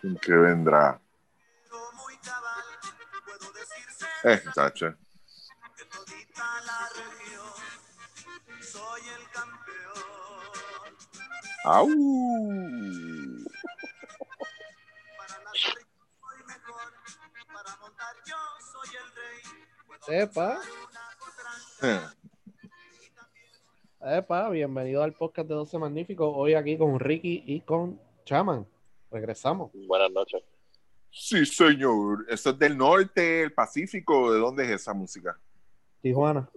que vendrá. Eh, tacho. ¡Au! Epa. Eh, Epa, bienvenido al podcast de 12 Magníficos. Hoy aquí con Ricky y con Chaman. Regresamos. Buenas noches. Sí, señor. Esto es del norte, el Pacífico. ¿De dónde es esa música? Tijuana.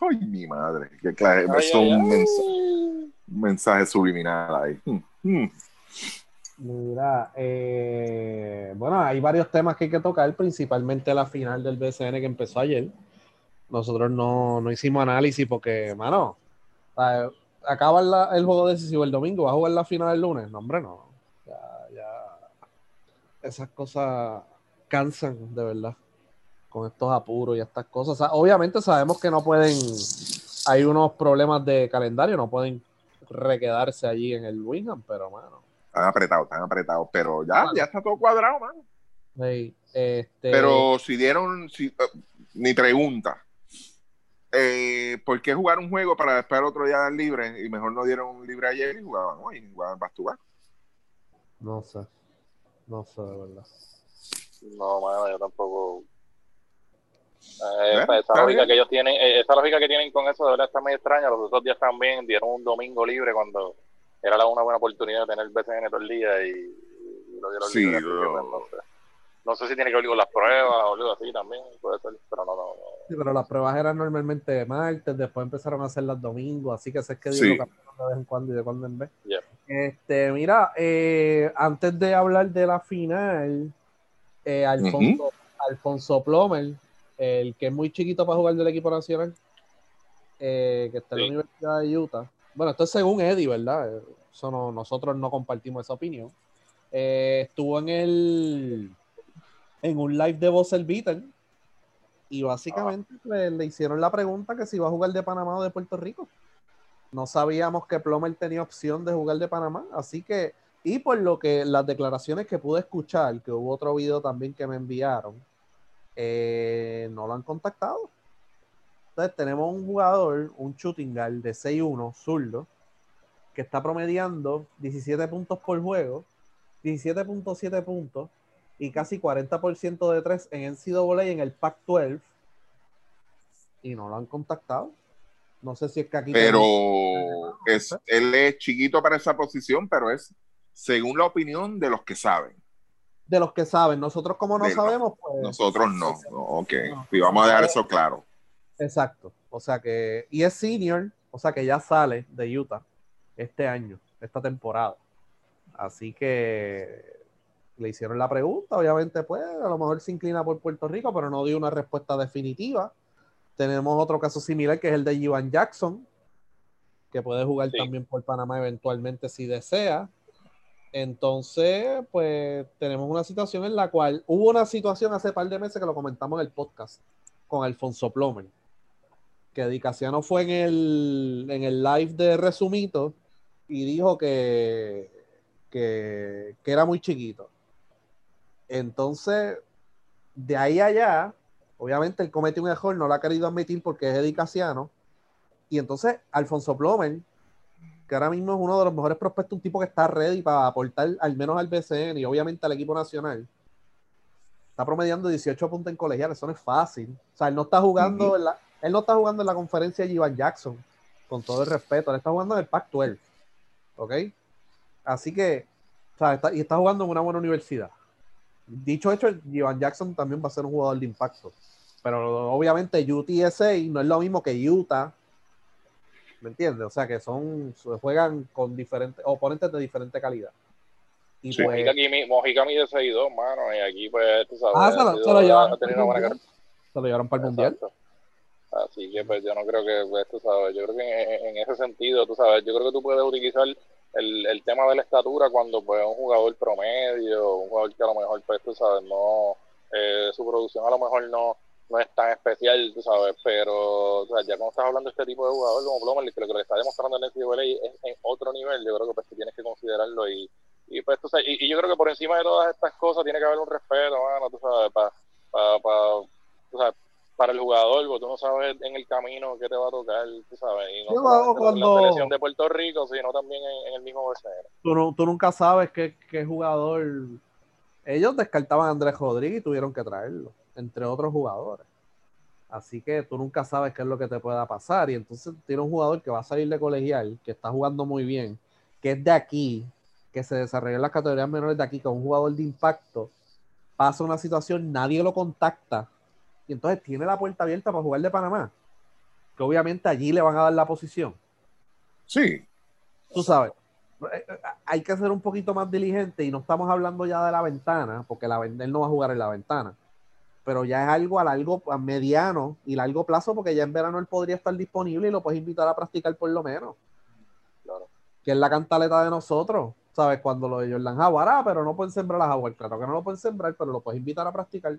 Ay, mi madre. Qué clase. Ay, Eso un, ay. mensa- un mensaje subliminal ahí. Hmm, hmm. Mira, eh, bueno, hay varios temas que hay que tocar, principalmente la final del BCN que empezó ayer. Nosotros no, no hicimos análisis porque, mano, acaba la- el juego decisivo el domingo, va a jugar la final el lunes. No, hombre, no. Esas cosas cansan, de verdad, con estos apuros y estas cosas. O sea, obviamente sabemos que no pueden, hay unos problemas de calendario, no pueden requedarse allí en el Wingham, pero, mano. Están apretados, están apretados. Pero ya, ya está todo cuadrado, mano. Hey, este, Pero si dieron, si, eh, mi pregunta, eh, ¿por qué jugar un juego para después el otro día dar libre y mejor no dieron un libre ayer y jugaban hoy, jugaban back to back? no sé, no sé de verdad. No, mano, yo tampoco. ¿Eh? Eh, esa lógica bien. que ellos tienen, eh, esa lógica que tienen con eso de verdad está muy extraña. Los otros días también dieron un domingo libre cuando era la- una buena oportunidad de tener BCN todo el día y, y lo dieron Sí, libre. que, pues, no, sé. No sé si tiene que ver con las pruebas o algo así también, puede ser, pero no, no, no. Sí, pero las pruebas eran normalmente de martes, después empezaron a hacerlas domingo, así que sé que Dios Sí. de vez en cuando y de cuando en vez. Yeah. Este, mira, eh, antes de hablar de la final, eh, Alfonso, Alfonso Plomer, el que es muy chiquito para jugar del equipo nacional, eh, que está en la. Universidad de Utah. Bueno, esto es según Eddie, ¿verdad? Eso no, nosotros no compartimos esa opinión. Eh, estuvo en el en un live de Buzzer Beater y básicamente pues, le hicieron la pregunta que si iba a jugar de Panamá o de Puerto Rico. No sabíamos que Plomer tenía opción de jugar de Panamá, así que, y por lo que las declaraciones que pude escuchar, que hubo otro video también que me enviaron, eh, no lo han contactado. Entonces tenemos un jugador, un shooting guard de 6-1, zurdo, que está promediando 17 puntos por juego, 17.7 puntos y casi 40% de 3 en NCAA en el Pac-12 y no lo han contactado. No sé si es que aquí Pero es, él es chiquito para esa posición, pero es según la opinión de los que saben. de los que saben, nosotros como no De sabemos, pues Nosotros no. Ok. No. Y vamos a dejar eso claro. Exacto. O sea que, y es senior, o sea que ya sale de Utah este año, esta temporada. Así que le hicieron la pregunta, obviamente, pues a lo mejor se inclina por Puerto Rico, pero no dio una respuesta definitiva. Tenemos otro caso similar que es el de Ivan Jackson, que puede jugar Sí. también por Panamá eventualmente si desea. Entonces, pues tenemos una situación en la cual hubo una situación hace par de meses que lo comentamos en el podcast con Alfonso Plomer, que Di Casiano fue en el, en el live de Resumito y dijo que, que, que era muy chiquito. Entonces, de ahí a allá, obviamente él cometió un error, no lo ha querido admitir porque es Eddie Casiano. Y entonces, Alfonso Plomer, que ahora mismo es uno de los mejores prospectos, un tipo que está ready para aportar al menos al BCN y obviamente al equipo nacional. Está promediando 18 puntos en colegial, eso no es fácil. O sea, él no está jugando, en la, él no está jugando en la conferencia de Ivan Jackson, con todo el respeto, él está jugando en el Pac-12. ¿Ok? Así que, o sea, está- y está jugando en una buena universidad. Dicho hecho, Ivan Jackson también va a ser un jugador de impacto. Pero obviamente UTSA no es lo mismo que Utah. ¿Me entiendes? O sea que son, juegan con diferentes oponentes de diferente calidad. Y Sí. pues, Mojica, mide 6'2, mano, y aquí, pues, tú sabes, Ah, se lo- se llevaron para el mundial. se lo llevaron para el mundial. Exacto. Así que pues yo no creo que, pues, tú sabes, yo creo que en, en ese sentido, tú sabes, yo creo que tú puedes utilizar el, el tema de la estatura cuando pues un jugador promedio, un jugador que a lo mejor, pues tú sabes, no, eh, su producción a lo mejor no, no es tan especial, tú sabes, pero o sea, ya cuando estás hablando de este tipo de jugador como Plomer, que lo que le está demostrando en el NCAA es en otro nivel, yo creo que pues tú tienes que considerarlo y, y, pues, tú sabes, y, yo creo que por encima de todas estas cosas tiene que haber un respeto, mano, tú sabes, para pa, para el jugador, porque tú no sabes en el camino qué te va a tocar, tú sabes, y no solo cuando... la selección de Puerto Rico, sino también en, el mismo escenario. Tú, tú nunca sabes qué, qué jugador... Ellos descartaban a Andrés Rodríguez y tuvieron que traerlo, entre otros jugadores. Así que tú nunca sabes qué es lo que te pueda pasar. Y entonces tiene un jugador que va a salir de colegial, que está jugando muy bien, que es de aquí, que se desarrolló en las categorías menores de aquí, que es un jugador de impacto. Pasa una situación, nadie lo contacta. Y entonces tiene la puerta abierta para jugar de Panamá. Que obviamente allí le van a dar la posición. Sí. Tú sabes. Eh, eh, hay que ser un poquito más diligente y no estamos hablando ya de la ventana, porque la, él no va a jugar en la ventana pero ya es algo a largo, a mediano y largo plazo, porque ya en verano él podría estar disponible y lo puedes invitar a practicar por lo menos. Claro. Que es la cantaleta de nosotros, ¿sabes? Cuando lo de Jordan Howard, ah, pero no pueden sembrar las Howard, claro que no lo pueden sembrar, pero lo puedes invitar a practicar.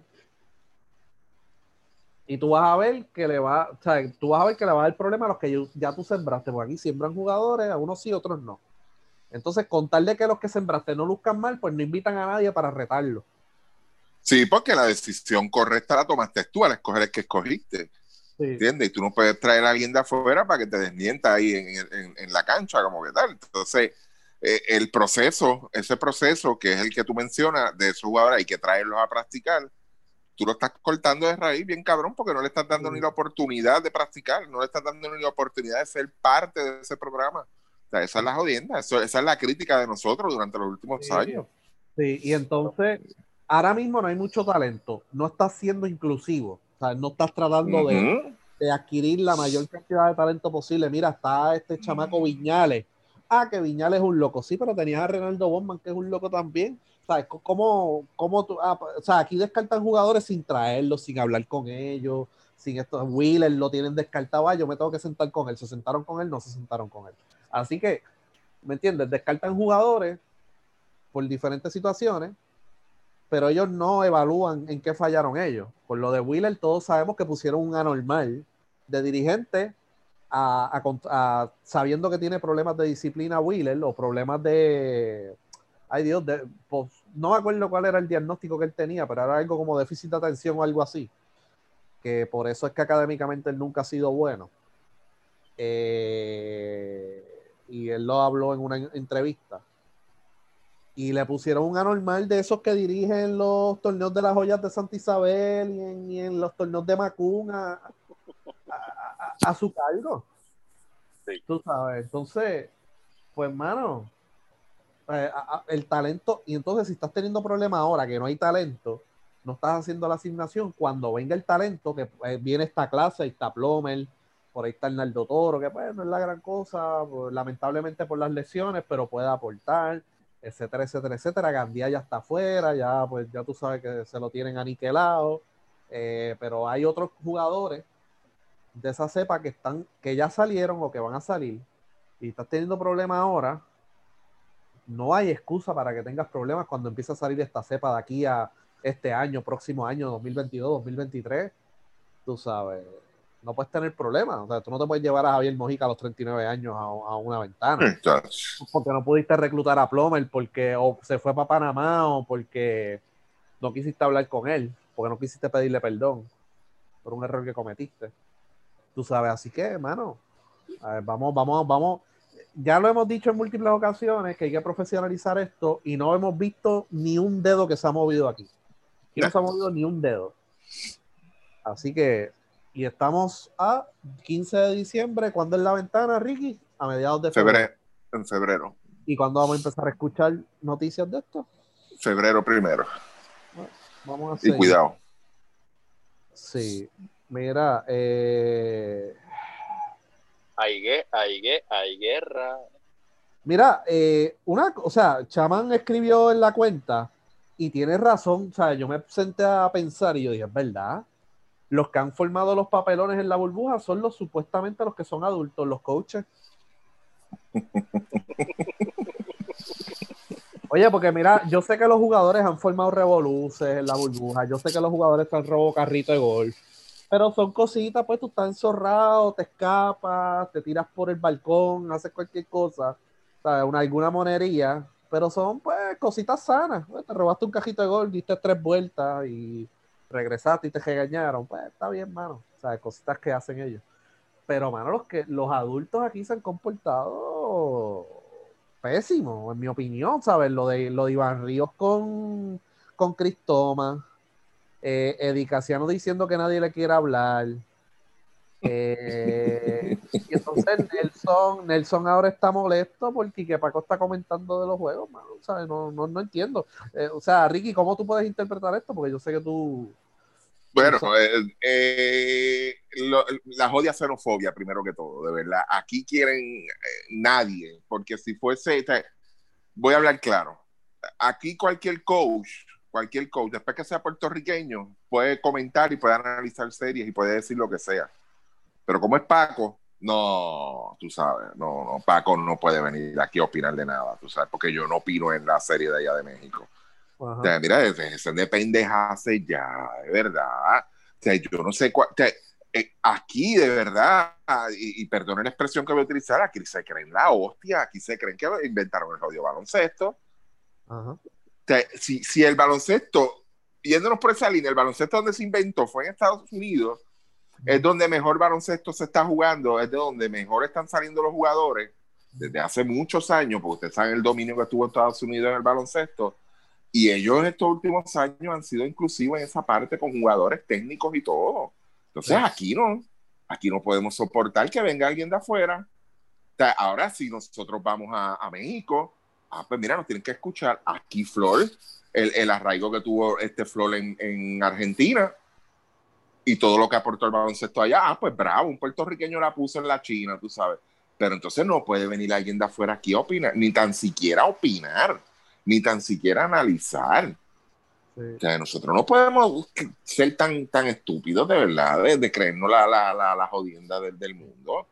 Y tú vas a ver que le va, o sea, tú vas a ver que le va a dar problema a los que ya tú sembraste, porque aquí siembran jugadores, a unos sí, otros no. Entonces, con tal de que los que sembraste no luzcan mal, pues no invitan a nadie para retarlo. Sí, porque la decisión correcta la tomaste tú al escoger el que escogiste. ¿Entiendes? Y tú no puedes traer a alguien de afuera para que te desmienta ahí en, la cancha, como que tal. Entonces, eh, el proceso, ese proceso que es el que tú mencionas de esos jugadores, hay que traerlos a practicar. Tú lo estás cortando de raíz bien cabrón porque no le estás dando ni la oportunidad de practicar, no le estás dando ni la oportunidad de ser parte de ese programa. O sea, esa es la jodienda, esa es la crítica de nosotros durante los últimos años. Sí, y entonces ahora mismo no hay mucho talento, no estás siendo inclusivo, o sea, no estás tratando de, adquirir la mayor cantidad de talento posible. Mira, está este chamaco Viñales. Ah, que Viñales es un loco. Sí, pero tenías a Renaldo Bosman, que es un loco también. ¿Sabes? ¿Cómo, cómo tú, ah, o sea, aquí descartan jugadores sin traerlos, sin hablar con ellos, sin esto. Wheeler lo tienen descartado. Ah, yo me tengo que sentar con él. Se sentaron con él, no se sentaron con él. Así que, ¿me entiendes? Descartan jugadores por diferentes situaciones pero ellos no evalúan en qué fallaron ellos. Por lo de Wheeler, todos sabemos que pusieron un anormal de dirigente a, sabiendo que tiene problemas de disciplina Wheeler o problemas de. Ay Dios, de, pues, no me acuerdo cuál era el diagnóstico que él tenía, pero era algo como déficit de atención o algo así. Que por eso es que académicamente él nunca ha sido bueno. Eh, y él lo habló en una entrevista y le pusieron un anormal de esos que dirigen los torneos de las joyas de Santa Isabel y en, los torneos de Macún a, su cargo. Tú sabes, entonces, pues, mano, eh, el talento, y entonces si estás teniendo problemas ahora que no hay talento, no estás haciendo la asignación, cuando venga el talento, que eh, viene esta clase, ahí está Plomer, por ahí está Naldo Toro, que pues no es la gran cosa, pues, lamentablemente por las lesiones, pero puede aportar etcétera, etcétera, etcétera. Gandía ya está afuera, ya pues ya tú sabes que se lo tienen aniquilado, eh, pero hay otros jugadores de esa cepa que están, que ya salieron o que van a salir y estás teniendo problemas ahora, no hay excusa para que tengas problemas cuando empieza a salir esta cepa de aquí a este año, próximo año, 2022, 2023, tú sabes, no puedes tener problemas. O sea, tú no te puedes llevar a Javier Mojica a los 39 años a, una ventana. Porque no pudiste reclutar a Plomer porque o se fue para Panamá o porque no quisiste hablar con él, porque no quisiste pedirle perdón por un error que cometiste. Tú sabes, así que, hermano, vamos, vamos, vamos. Ya lo hemos dicho en múltiples ocasiones que hay que profesionalizar esto y no hemos visto ni un dedo que se ha movido aquí. Aquí no se ha movido ni un dedo. Así que y estamos a 15 de diciembre. ¿Cuándo es la ventana, Ricky? A mediados de febrero. En febrero. ¿Y cuándo vamos a empezar a escuchar noticias de esto? Febrero primero. vamos a. Y cuidado. Sí. Mira, eh... hay, hay guerra. Mira, eh, una, o sea, Chaman escribió en la cuenta y tiene razón. O sea, yo me senté a pensar y yo dije, es verdad los que han formado los papelones en la burbuja son los supuestamente los que son adultos, los coaches. Oye, porque mira, yo sé que los jugadores han formado revoluces en la burbuja, yo sé que los jugadores están robo carrito de golf, pero son cositas, pues tú estás enzorrado, te escapas, te tiras por el balcón, haces cualquier cosa, ¿sabes? Una, alguna monería, pero son pues cositas sanas. Pues, te robaste un cajito de gol, diste tres vueltas y regresaste y te regañaron. Pues está bien, mano. O sea, cositas que hacen ellos. Pero, mano, los que los adultos aquí se han comportado pésimo, en mi opinión, ¿sabes? Lo de, lo de Iván Ríos con, con Cristoma, eh, Edicaciano diciendo que nadie le quiere hablar. Eh, y entonces Nelson, Nelson ahora está molesto porque que Paco está comentando de los juegos, mano, ¿sabes? No, no, no entiendo. Eh, o sea, Ricky, ¿cómo tú puedes interpretar esto? Porque yo sé que tú bueno, eh, eh, la jodia xenofobia, primero que todo, de verdad. Aquí quieren nadie, porque si fuese, voy a hablar claro. Aquí cualquier coach, cualquier coach, después que sea puertorriqueño, puede comentar y puede analizar series y puede decir lo que sea. Pero como es Paco, no, tú sabes, no, no, Paco no puede venir aquí a opinar de nada, tú sabes, porque yo no opino en la serie de allá de México. O sea, mira, dejen de pendejarse ya, de verdad. O sea, yo no sé cuál. Eh, aquí, de verdad, y, y perdone la expresión que voy a utilizar, aquí se creen la hostia, aquí se creen que inventaron el audio baloncesto. O sea, si, si el baloncesto, yéndonos por esa línea, el baloncesto donde se inventó fue en Estados Unidos, es donde mejor baloncesto se está jugando, es de donde mejor están saliendo los jugadores desde hace muchos años, porque ustedes saben el dominio que tuvo Estados Unidos en el baloncesto y ellos estos últimos años han sido inclusivos en esa parte con jugadores técnicos y todo. Entonces aquí no, aquí no podemos soportar que venga alguien de afuera. ahora si nosotros vamos a, México, ah, pues mira, nos tienen que escuchar aquí Flor, el, el arraigo que tuvo este Flor en, en, Argentina y todo lo que aportó el baloncesto allá, ah, pues bravo, un puertorriqueño la puso en la China, tú sabes. Pero entonces no puede venir alguien de afuera aquí a opinar, ni tan siquiera opinar ni tan siquiera analizar. O sea, nosotros no podemos ser tan, tan estúpidos de verdad, de, creernos la, la, la, jodienda del, del mundo.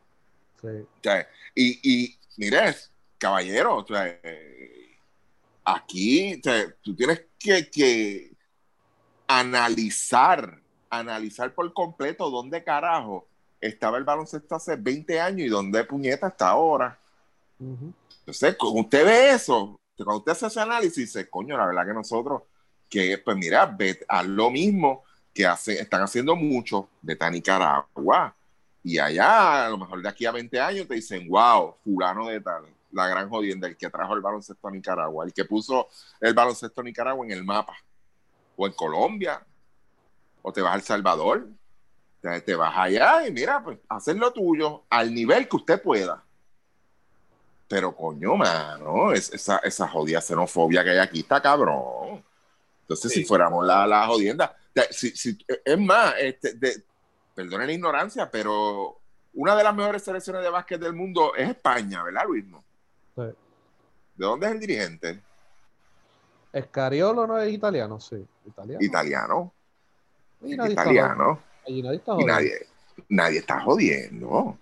Sí. O sea, y, y mire, caballero, o sea, aquí tú tienes que, que, analizar, analizar por completo dónde carajo estaba el baloncesto hace 20 años y dónde puñeta está ahora. Entonces, cuando usted ve eso, cuando usted hace ese análisis, dice, coño, la verdad que nosotros, que pues mira, ve, haz lo mismo que hace, están haciendo mucho, de a Nicaragua. Y allá, a lo mejor de aquí a 20 años, te dicen, wow, fulano de tal, la gran jodienda, el que trajo el baloncesto a Nicaragua, el que puso el baloncesto a Nicaragua en el mapa. O en Colombia, o te vas a El Salvador, te, te vas allá y mira, pues hacer lo tuyo al nivel que usted pueda. Pero coño, mano, es, esa, esa jodida xenofobia que hay aquí está cabrón. Entonces, si fuéramos la, la jodienda, si, si, es más, este, de, perdonen la ignorancia, pero una de las mejores selecciones de básquet del mundo es España, ¿verdad, Luis? Sí. ¿De dónde es el dirigente? Escariolo no es italiano, sí. Italiano. Italiano. italiano. y nadie, nadie está jodiendo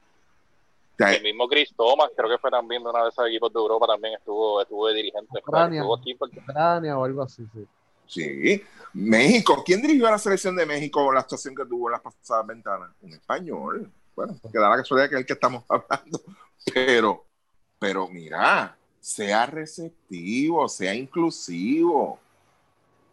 el mismo Chris Thomas, creo que fue también de uno de esos equipos de Europa, también estuvo, estuvo de dirigente. Ucrania, Ucrania o algo así, sí. Sí. México. ¿Quién dirigió a la selección de México la actuación que tuvo en las pasadas ventanas? Un español. Bueno, que da la casualidad que es el que estamos hablando. Pero, pero mira, sea receptivo, sea inclusivo.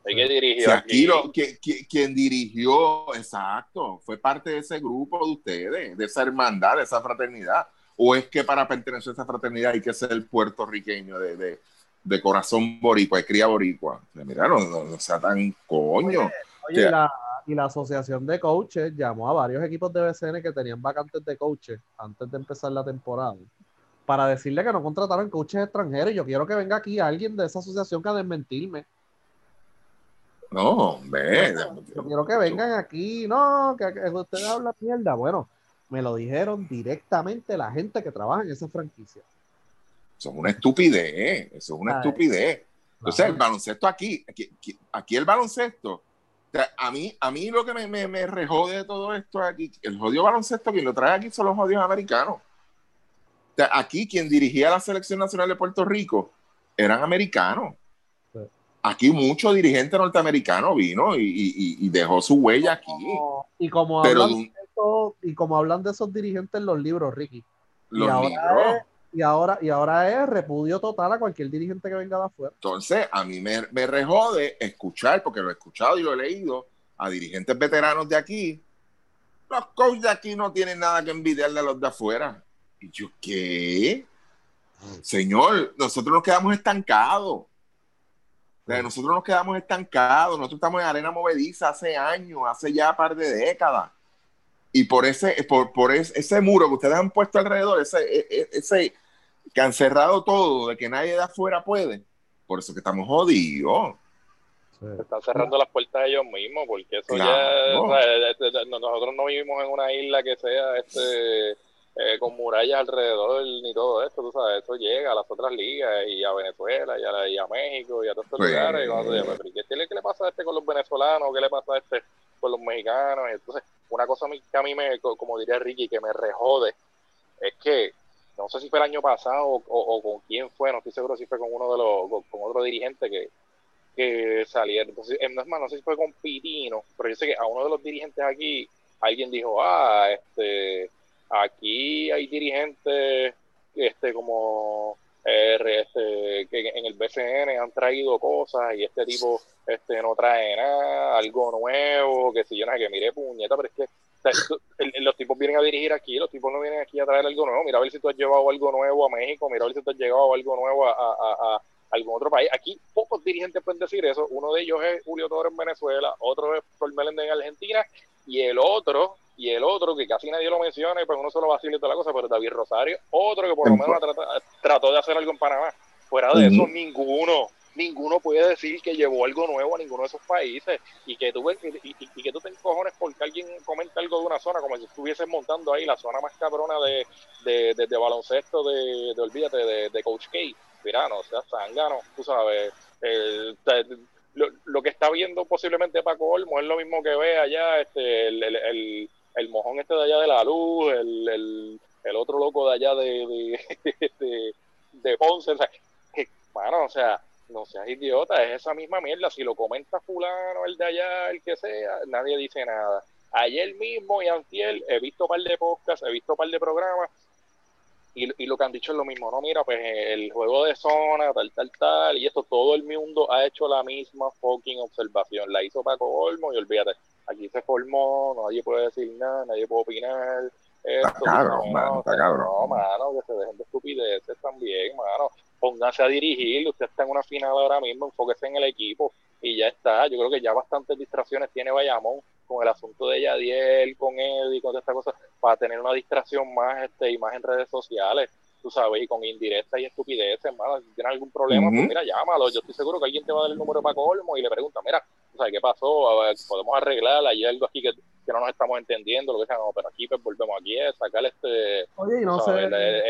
¿Quién dirigió? aquí, quien dirigió, exacto, fue parte de ese grupo de ustedes, de esa hermandad, de esa fraternidad. ¿O es que para pertenecer a esa fraternidad hay que ser puertorriqueño de, de, corazón boricua, de cría boricua? Mira, no, sea tan coño. Oye, y la asociación de coaches llamó a varios equipos de BCN que tenían vacantes de coaches antes de empezar la temporada para decirle que no contrataran coaches extranjeros. Yo quiero que venga aquí alguien de esa asociación que a desmentirme no, hombre. Yo quiero que vengan aquí, no, que, ustedes hablan mierda. Bueno, me lo dijeron directamente la gente que trabaja en esa franquicia. Eso es una estupidez, eso es una estupidez. Sea, el baloncesto aquí, aquí, el baloncesto, a mí, a mí lo que me, me, me rejode de todo esto aquí, el jodido baloncesto, quien lo trae aquí son los jodidos americanos. Aquí quien dirigía la selección nacional de Puerto Rico eran americanos aquí mucho dirigente norteamericano vino y, dejó su huella aquí. Y como, hablan de y como hablan de esos dirigentes en los libros, Ricky. Los libros. Y ahora, y ahora es repudio total a cualquier dirigente que venga de afuera. Entonces, a mí me, me rejode escuchar, porque lo he escuchado y lo he leído, a dirigentes veteranos de aquí. Los coaches de aquí no tienen nada que envidiarle a los de afuera. Y yo, ¿qué? Señor, nosotros nos quedamos estancados. nosotros nos quedamos estancados. Nosotros estamos en arena movediza hace años, hace ya un par de décadas. Y por ese, por, por ese, muro que ustedes han puesto alrededor, ese, e, e, ese que han cerrado todo, de que nadie de afuera puede, por eso que estamos jodidos. están cerrando las puertas ellos mismos, porque eso ya. nosotros no vivimos en una isla que sea este eh, con murallas alrededor ni todo esto, tú sabes, eso llega a las otras ligas y a Venezuela y a, y a México y a todos estos pues, lugares. Y ¿qué, ¿qué, le pasa a este con los venezolanos? ¿Qué le pasa a este con los mexicanos? Y entonces, una cosa que a mí me, como diría Ricky, que me rejode, es que no sé si fue el año pasado o, con quién fue, no estoy seguro si fue con uno de los, con, otro dirigente que, que salieron. Entonces, no es más, no sé si fue con Pitino, pero yo sé que a uno de los dirigentes aquí, alguien dijo, ah, este Aquí hay dirigentes este, como este, que en el BCN han traído cosas y este tipo este, no trae nada, algo nuevo, que si yo no que mire puñeta, pero es que los tipos vienen a dirigir aquí, los tipos no vienen aquí a traer algo nuevo. Mira a ver si tú has llevado algo nuevo a México, mira a ver si tú has llevado algo nuevo a, a, algún otro país. Aquí pocos dirigentes pueden decir eso. Uno de ellos es Julio Torres en Venezuela, otro es Paul Meléndez en Argentina y el otro y el otro que casi nadie lo menciona y pues uno solo vacila y toda la cosa, pero David Rosario, otro que por lo menos trató, de hacer algo en Panamá. Fuera de eso, ninguno, ninguno puede decir que llevó algo nuevo a ninguno de esos países y que tú, y, que tú te encojones porque alguien comenta algo de una zona, como si estuvieses montando ahí la zona más cabrona de, de, baloncesto de, de, olvídate, de, Coach K. Mira, no sea zángano, tú sabes. lo, lo, que está viendo posiblemente Paco Olmo es lo mismo que ve allá este, el el mojón este de allá de la luz, el, el, otro loco de allá de, de, de, Ponce, o sea, que, o sea, no seas idiota, es esa misma mierda, si lo comenta fulano, el de allá, el que sea, nadie dice nada. Ayer mismo y antier he visto un par de podcasts, he visto un par de programas y, y, lo que han dicho es lo mismo, no, mira, pues el juego de zona, tal, tal, tal, y esto todo el mundo ha hecho la misma fucking observación, la hizo Paco Olmo y olvídate, aquí se formó, nadie puede decir nada, nadie puede opinar. Esto, está cabrón, mano, está cabrón. No, mano, que se dejen de estupideces también, mano. Pónganse a dirigir, usted está en una final ahora mismo, enfóquese en el equipo y ya está. Yo creo que ya bastantes distracciones tiene Bayamón con el asunto de Yadiel, con Eddie, con esta cosa, para tener una distracción más este y más en redes sociales tú sabes, y con indirectas y estupideces, hermano, si tienes algún problema, pues mira, llámalo. Yo estoy seguro que alguien te va a dar el número de Paco Olmo y le pregunta, mira, ¿sabes qué pasó? A ver, podemos arreglar, hay algo aquí que, que, no nos estamos entendiendo, lo que sea, no, pero aquí pues volvemos aquí a sacar este, Oye, no sé.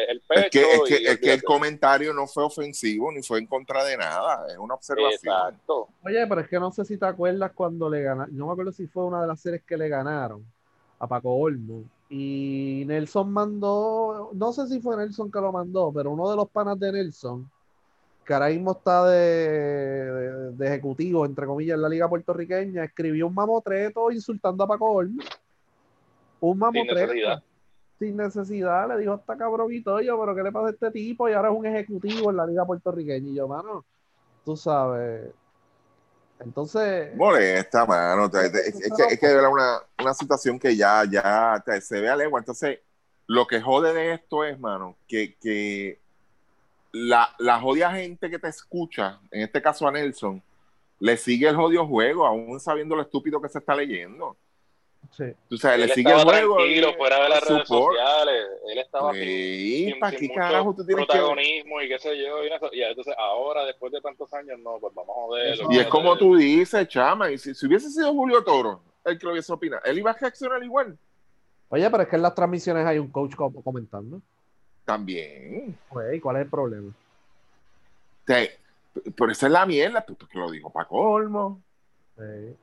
El, pecho. Es que, es que, es que el comentario no fue ofensivo ni fue en contra de nada, es una observación. Exacto. Oye, pero es que no sé si te acuerdas cuando le ganaron, no me acuerdo si fue una de las series que le ganaron a Paco Olmo y Nelson mandó, no sé si fue Nelson que lo mandó, pero uno de los panas de Nelson, que ahora mismo está de, ejecutivo, entre comillas, en la liga puertorriqueña, escribió un mamotreto insultando a Paco Olmo. Un mamotreto. Sin necesidad. Sin necesidad, le dijo hasta cabronito yo, pero ¿qué le pasa a este tipo? Y ahora es un ejecutivo en la liga puertorriqueña. Y yo, mano, tú sabes, entonces. Molesta, mano. Es, que, es que una, una situación que ya, ya se ve a legua. Entonces, lo que jode de esto es, mano, que, que la, la jodia gente que te escucha, en este caso a Nelson, le sigue el jodio juego, aún sabiendo lo estúpido que se está leyendo. Sí. Tú sabes, él le sigue el juego. Tranquilo, fuera de las redes sociales. Él estaba sí, ¿para qué carajo tú tienes protagonismo y qué sé yo. Y, entonces ahora, después de tantos años, no, pues vamos a joderlo. Y es como tú dices, chama, y si, si, hubiese sido Julio Toro el que lo hubiese opinado, él iba a reaccionar igual. Oye, pero es que en las transmisiones hay un coach comentando. También. Pues, ¿cuál es el problema? Te, pero esa es la mierda, porque lo dijo Paco Olmo. Sí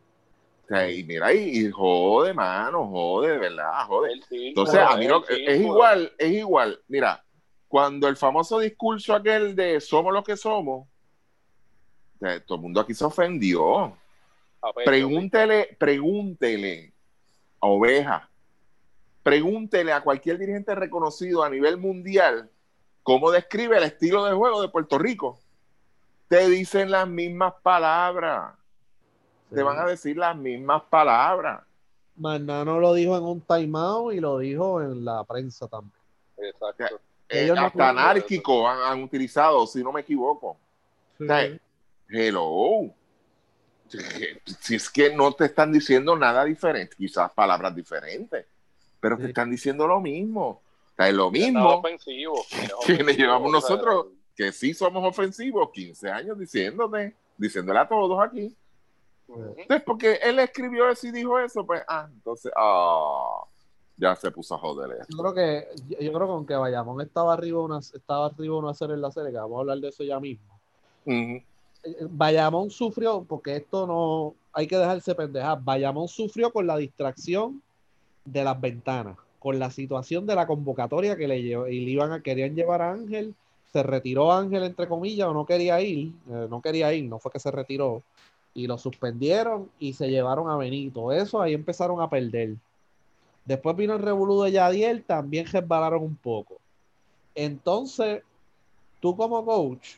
y mira, ahí y jode, mano, jode, de verdad, jode. Entonces, a mí no, es igual, es igual. Mira, cuando el famoso discurso aquel de somos lo que somos, todo el mundo aquí se ofendió. Pregúntele, pregúntele a Oveja, pregúntele a cualquier dirigente reconocido a nivel mundial ¿Cómo describe el estilo de juego de Puerto Rico? Te dicen las mismas palabras. Te van a decir las mismas palabras. Manano lo dijo en un timeout y lo dijo en la prensa también. Exacto. Eh, hasta anárquico han, utilizado, si no me equivoco. hello. Si es que no te están diciendo nada diferente, quizás palabras diferentes, pero te están diciendo lo mismo. es lo mismo que le llevamos nosotros, que sí somos ofensivos, 15 años diciéndote, diciéndole a todos aquí. Entonces, porque él escribió eso y dijo eso, pues, ah, entonces, ah, ya se puso a joder. Yo creo que, yo, creo que aunque Bayamón estaba arriba una, estaba arriba una serie en la serie, que vamos a hablar de eso ya mismo. Uh Bayamón sufrió, porque esto no hay que dejarse pendejar. Bayamón sufrió con la distracción de las ventanas, con la situación de la convocatoria que le llevó y le iban a, querían llevar a Ángel. Se retiró Ángel, entre comillas, o no quería ir, eh, no quería ir, no fue que se retiró, y lo suspendieron y se llevaron a Benito. Eso ahí empezaron a perder. Después vino el revolú de Yadiel, también resbalaron un poco. Entonces, tú como coach,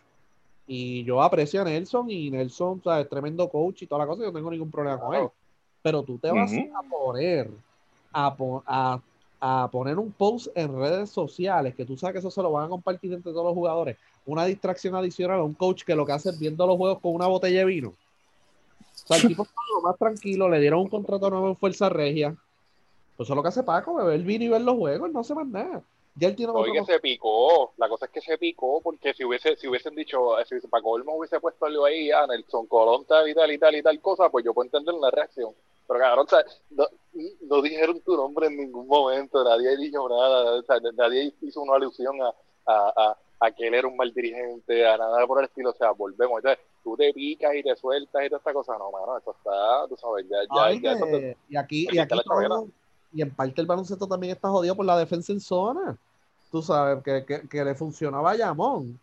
y yo aprecio a Nelson, y Nelson es tremendo coach y toda la cosa, yo no tengo ningún problema con él. Pero tú te vas a poner a, a, poner un post en redes sociales, que tú sabes que eso se lo van a compartir entre todos los jugadores, una distracción adicional a un coach que lo que hace es viendo los juegos con una botella de vino sea, el tipo estaba más tranquilo, le dieron un contrato nuevo en Fuerza Regia. Pues eso es lo que hace Paco, beber vino y ver los juegos, no se más nada. Ya él tiene Oye, que se picó. La cosa es que se picó porque si hubiese, si hubiesen dicho, si Paco Olmo hubiese puesto algo ahí, ah, Nelson Colón tal y tal y tal y tal cosa, pues yo puedo entender una reacción. Pero cabrón, o sea, no, dijeron tu nombre en ningún momento, nadie dijo nada, o sea, nadie hizo una alusión a, a, a, que él era un mal dirigente, a nada por el estilo, o sea, volvemos. Entonces, tú te picas y te sueltas y toda esta cosa. No, mano, esto está, tú sabes, ya, ya, ya y aquí, y aquí y en parte el baloncesto también está jodido por la defensa en zona. Tú sabes, que, que, que le funcionaba a Yamón.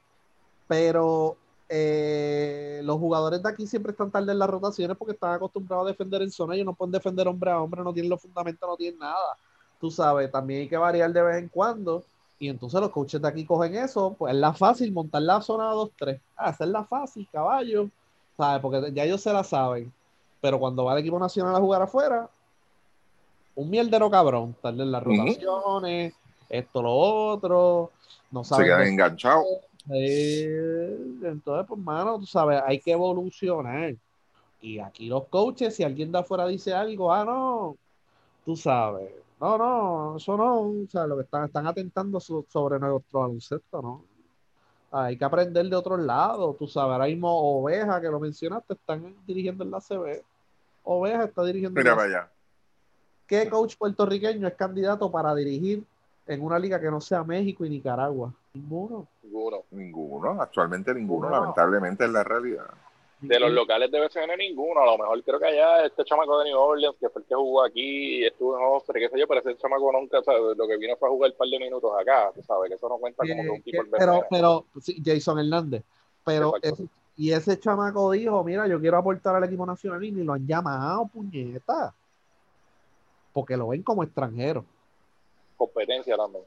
Pero eh, los jugadores de aquí siempre están tarde en las rotaciones porque están acostumbrados a defender en zona. Ellos no pueden defender hombre a hombre, no tienen los fundamentos, no tienen nada. Tú sabes, también hay que variar de vez en cuando. Y entonces los coaches de aquí cogen eso, pues es la fácil montar la zona 2-3. Ah, la fácil, caballo. ¿Sabes? Porque ya ellos se la saben. Pero cuando va el equipo nacional a jugar afuera, un mierdero cabrón. Tarde en las rotaciones, esto, lo otro. No saben. Se quedan enganchados. entonces, pues, mano, tú sabes, hay que evolucionar. Y aquí los coaches, si alguien de afuera dice algo, ah, no, tú sabes, no, no, eso no, o sea, lo que están, están atentando sobre nuestro baloncesto, ¿no? Hay que aprender de otros lados, tú sabes, ahora mismo Oveja, que lo mencionaste, están dirigiendo en la CB. Oveja está dirigiendo Mira, vaya. ¿Qué coach puertorriqueño es candidato para dirigir en una liga que no sea México y Nicaragua? Ninguno. Ninguno. Ninguno, actualmente ninguno, lamentablemente es la realidad. De los locales de BCN ninguno, a lo mejor creo que allá este chamaco de New Orleans, que fue el que jugó aquí y estuvo en Ostre, qué sé yo, pero ese chamaco nunca, ¿sabes? lo que vino fue a jugar un par de minutos acá, tú sabes, que eso no cuenta como que un tipo Pero, pero, sí, Jason Hernández, pero, y ese chamaco dijo, mira, yo quiero aportar al equipo nacional y ni lo han llamado, puñeta, porque lo ven como extranjero. Competencia también.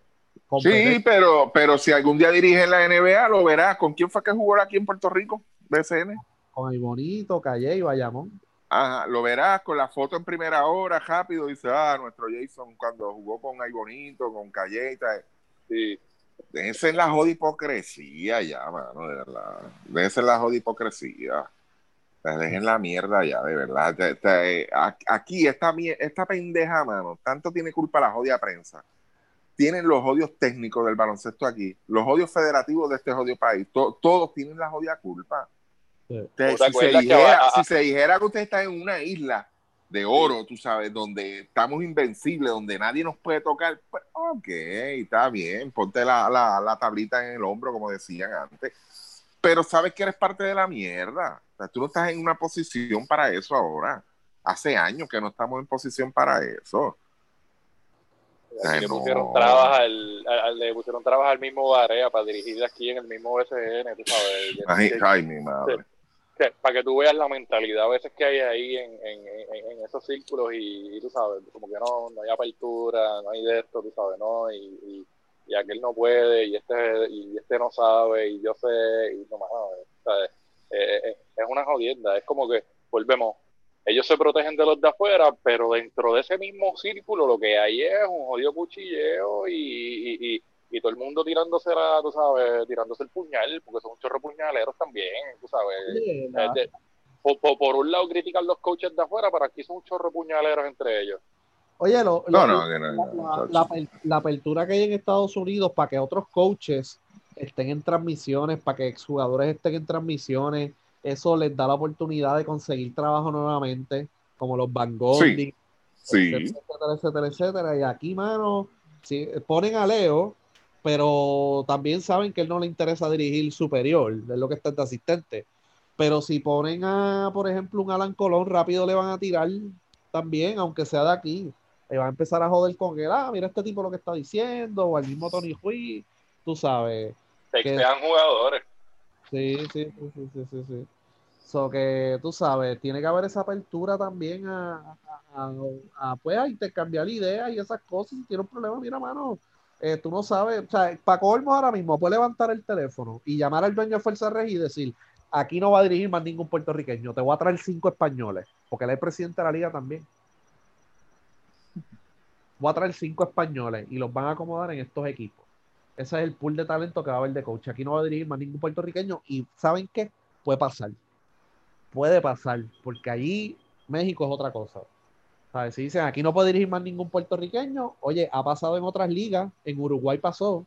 Sí, pero, pero si algún día dirige la NBA, lo verás. ¿Con quién fue que jugó aquí en Puerto Rico? BCN el bonito, Calle y Bayamón. Ajá, lo verás con la foto en primera hora, rápido, dice, ah, nuestro Jason cuando jugó con Ay Bonito, con Calle y. Sí. Déjense en la joda hipocresía ya, mano, de verdad. Déjense en la joda hipocresía. Dejen la mierda ya, de verdad. Aquí, esta, esta pendeja, mano, tanto tiene culpa la jodia prensa. Tienen los odios técnicos del baloncesto aquí, los odios federativos de este jodido país. todos tienen la jodia culpa si, se dijera, que usted está en una isla de oro, tú sabes, donde estamos invencibles, donde nadie nos puede tocar, pues, ok, está bien, ponte la, la, tablita en el hombro, como decían antes, pero sabes que eres parte de la mierda. O sea, tú no estás en una posición para eso ahora. Hace años que no estamos en posición para eso. le, pusieron trabajo al, le pusieron trabajo al mismo Barea para dirigir aquí en el mismo SN, tú sabes. Ay, ay mi madre para que tú veas la mentalidad a veces que hay ahí en, en, esos círculos y, tú sabes, como que no, no hay apertura, no hay de esto, tú sabes, ¿no? Y, y aquel no puede, y este, y este no sabe, y yo sé, y no más, es una jodienda, es como que volvemos, ellos se protegen de los de afuera, pero dentro de ese mismo círculo lo que hay es un jodido cuchilleo y, y, y, todo el mundo tirándose, la, tú sabes, tirándose el puñal, porque son un chorro puñaleros también, tú sabes. por, un lado critican los coaches de afuera, pero aquí son un chorro puñaleros entre ellos. Oye, lo, la, la, apertura que hay en Estados Unidos para que otros coaches estén en transmisiones, para que exjugadores estén en transmisiones, eso les da la oportunidad de conseguir trabajo nuevamente, como los Van Gogh, etcétera, etcétera, etcétera. Y aquí, mano, si ponen a Leo, pero también saben que él no le interesa dirigir superior, es lo que está de asistente. Pero si ponen a, por ejemplo, un Alan Colón, rápido le van a tirar también, aunque sea de aquí. Y van a empezar a joder con él, ah, mira este tipo lo que está diciendo, o al mismo Tony Hui, tú sabes. que sean jugadores. Sí, sí, sí, sí, sí, sí. So que tú sabes, tiene que haber esa apertura también a, a, pues, a intercambiar ideas y esas cosas. Si tiene un problema, mira, mano, eh, tú no sabes, o sea, para colmo ahora mismo puede levantar el teléfono y llamar al dueño de Fuerza Regi y decir, aquí no va a dirigir más ningún puertorriqueño, te voy a traer cinco españoles, porque él es presidente de la liga también. Voy a traer cinco españoles y los van a acomodar en estos equipos. Ese es el pool de talento que va a haber de coach. Aquí no va a dirigir más ningún puertorriqueño y ¿saben qué? Puede pasar. Puede pasar, porque allí México es otra cosa. ¿Sabes? Si dicen aquí no puede dirigir más ningún puertorriqueño, oye, ha pasado en otras ligas, en Uruguay pasó.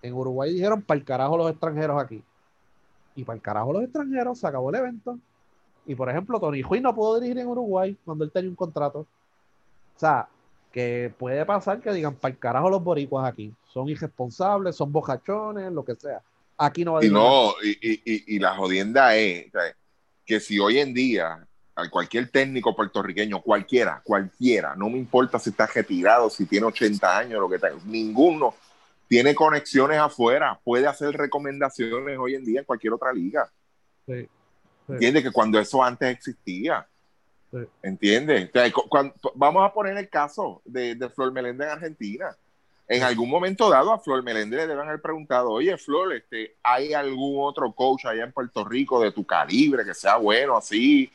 En Uruguay dijeron para el carajo los extranjeros aquí. Y para el carajo los extranjeros se acabó el evento. Y por ejemplo, Tony Juin no pudo dirigir en Uruguay cuando él tenía un contrato. O sea, que puede pasar que digan, para el carajo los boricuas aquí, son irresponsables, son bocachones, lo que sea. Aquí no va a Y no, y, la jodienda es que si hoy en día cualquier técnico puertorriqueño, cualquiera, cualquiera, no me importa si está retirado, si tiene 80 años, lo que tenga, ninguno tiene conexiones afuera, puede hacer recomendaciones hoy en día en cualquier otra liga. Sí, Entiende que cuando eso antes existía, ¿Entiendes? vamos a poner el caso de, de, Flor Meléndez en Argentina. En algún momento dado a Flor Meléndez le deben haber preguntado, oye Flor, este, ¿hay algún otro coach allá en Puerto Rico de tu calibre que sea bueno así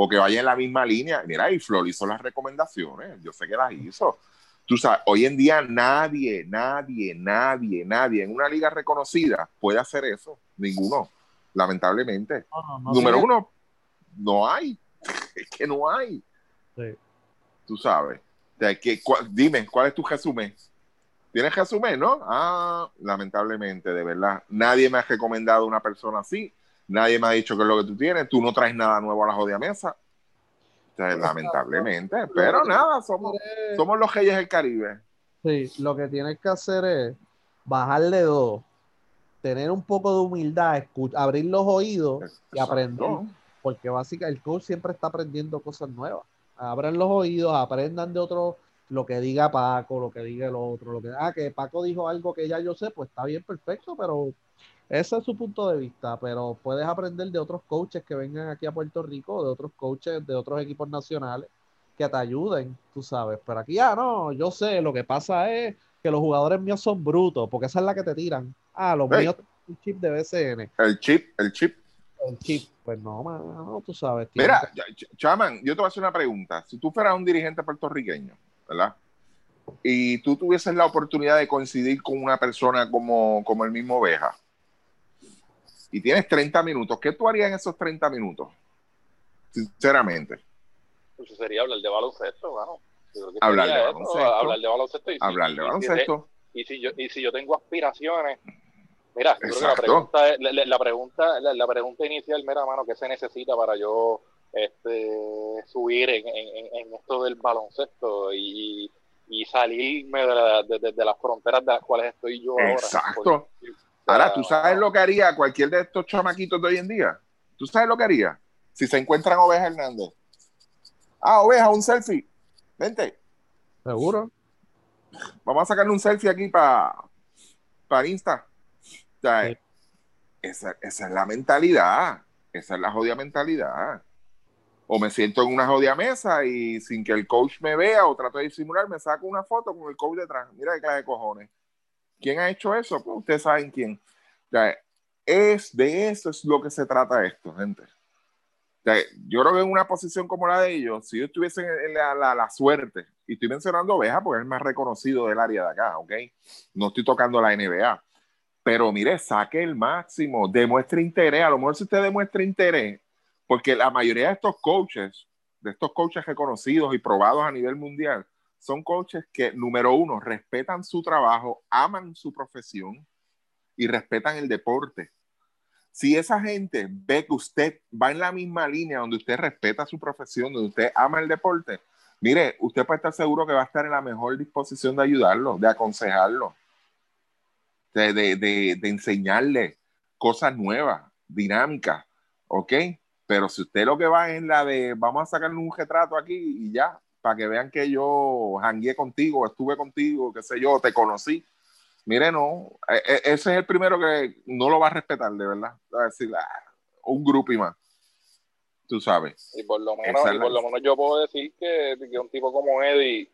o que vaya en la misma línea? Mira, y Flor hizo las recomendaciones, yo sé que las hizo. Tú sabes, hoy en día nadie, nadie, nadie, nadie en una liga reconocida puede hacer eso. Ninguno, lamentablemente. Número uno, no hay es que no hay. Tú sabes. que, dime, ¿cuál es tu resumen? ¿Tienes resumen, no? Ah, lamentablemente, de verdad. Nadie me ha recomendado una persona así. Nadie me ha dicho que es lo que tú tienes. Tú no traes nada nuevo a la jodida mesa. lamentablemente. Pero nada, somos, somos los reyes del Caribe. Sí, lo que tienes que hacer es bajarle dos, tener un poco de humildad, abrir los oídos y aprender porque básicamente el coach siempre está aprendiendo cosas nuevas. Abran los oídos, aprendan de otro, lo que diga Paco, lo que diga el otro, lo que, ah, que Paco dijo algo que ya yo sé, pues está bien, perfecto, pero ese es su punto de vista, pero puedes aprender de otros coaches que vengan aquí a Puerto Rico, de otros coaches de otros equipos nacionales que te ayuden, tú sabes, pero aquí, ah, no, yo sé, lo que pasa es que los jugadores míos son brutos, porque esa es la que te tiran. Ah, los míos un chip de BCN. El chip, el chip el chip. Pues no, no tú sabes. Mira, Chaman, yo te voy a hacer una pregunta. Si tú fueras un dirigente puertorriqueño, ¿verdad? Y tú tuvieses la oportunidad de coincidir con una persona como, como el mismo Oveja, y tienes 30 minutos, ¿qué tú harías en esos 30 minutos? Sinceramente. Pues sería hablar de baloncesto, bueno. Hablar de baloncesto. hablar de baloncesto. Y hablar de baloncesto. Y si, yo, y si yo tengo aspiraciones Mira, creo que la pregunta, la, pregunta, la, pregunta inicial, mira, mano, ¿qué se necesita para yo este, subir en, en, esto del baloncesto y, y salirme de, de, las fronteras de las cuales estoy yo ahora? Exacto. Ahora, ¿tú sabes lo que haría cualquier de estos chamaquitos de hoy en día? ¿Tú sabes lo que haría? Si se encuentran Oveja Hernández. Ah, Oveja, un selfie. Vente. ¿Seguro? Vamos a sacarle un selfie aquí para para Insta esa, es la mentalidad. Esa es la jodida mentalidad. O me siento en una jodida mesa y sin que el coach me vea o trato de disimular, me saco una foto con el coach detrás. Mira qué clase de cojones. ¿Quién ha hecho eso? Pues ustedes saben quién. es de eso es lo que se trata esto, gente. yo creo que en una posición como la de ellos, si ellos tuviesen la, la, la, suerte, y estoy mencionando Oveja porque es el más reconocido del área de acá, ¿ok? No estoy tocando la NBA. Pero mire, saque el máximo, demuestre interés. A lo mejor si usted demuestra interés, porque la mayoría de estos coaches, de estos coaches reconocidos y probados a nivel mundial, son coaches que, número uno, respetan su trabajo, aman su profesión y respetan el deporte. Si esa gente ve que usted va en la misma línea donde usted respeta su profesión, donde usted ama el deporte, mire, usted puede estar seguro que va a estar en la mejor disposición de ayudarlo, de aconsejarlo, de, de, de, enseñarle cosas nuevas, dinámicas, ¿ok? Pero si usted lo que va es la de vamos a sacarle un retrato aquí y ya, para que vean que yo jangué contigo, estuve contigo, qué sé yo, te conocí. Mire, no, e, e, ese es el primero que no lo va a respetar, de verdad. Va a decir, ah, un grupo y más. Tú sabes. Y por lo menos, por lo menos yo puedo decir que, que, un tipo como Eddie,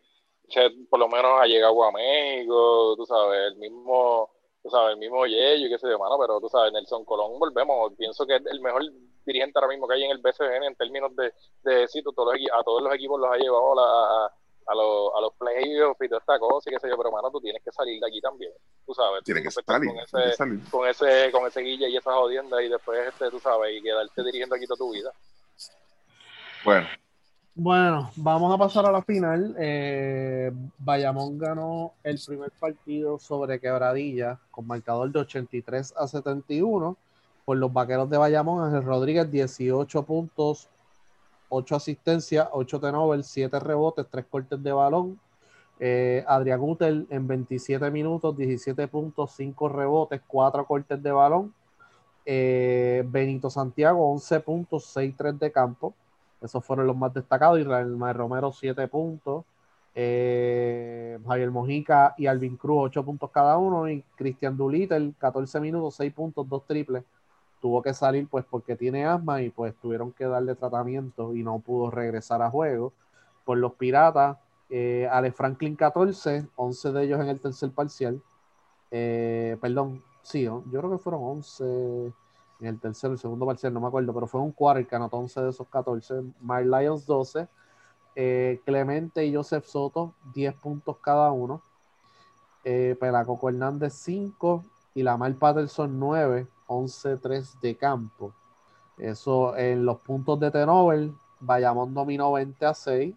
por lo menos ha llegado a México, tú sabes, el mismo, tú sabes, el mismo Yeyo, qué sé yo, mano, pero tú sabes, Nelson Colón, volvemos, pienso que es el mejor dirigente ahora mismo que hay en el BCN en términos de, de éxito, todos a todos los equipos los ha llevado a, a, los, a los playoffs y toda esta cosa y qué sé yo, pero mano, tú tienes que salir de aquí también, tú sabes. Tienes que, salir, con ese, con ese, con ese guilla y esas jodiendas y después, este, tú sabes, y quedarte dirigiendo aquí toda tu vida. Bueno. Bueno, vamos a pasar a la final. Eh, Bayamón ganó el primer partido sobre Quebradilla con marcador de 83 a 71 por los vaqueros de Bayamón, Ángel Rodríguez, 18 puntos, 8 asistencias, 8 tenovers, 7 rebotes, 3 cortes de balón. Eh, Adrián Utel en 27 minutos, 17 puntos, 5 rebotes, 4 cortes de balón. Eh, Benito Santiago, 11 puntos, 6 3 de campo. Esos fueron los más destacados. Israel Romero, 7 puntos. Eh, Javier Mojica y Alvin Cruz, 8 puntos cada uno. Y Cristian Dulittle, 14 minutos, 6 puntos, 2 triples tuvo que salir pues porque tiene asma y pues tuvieron que darle tratamiento y no pudo regresar a juego. Por los Piratas, eh, Ale Franklin 14, 11 de ellos en el tercer parcial. Eh, perdón, sí, yo creo que fueron 11 en el tercer, el segundo parcial, no me acuerdo, pero fue un quarter que anotó 11 de esos 14. Mike Lyons 12. Eh, Clemente y Joseph Soto, 10 puntos cada uno. Eh, Pelacoco Hernández 5 y Lamar Patterson 9 11-3 de campo. Eso en los puntos de Tenover, Bayamón dominó 20 a 6.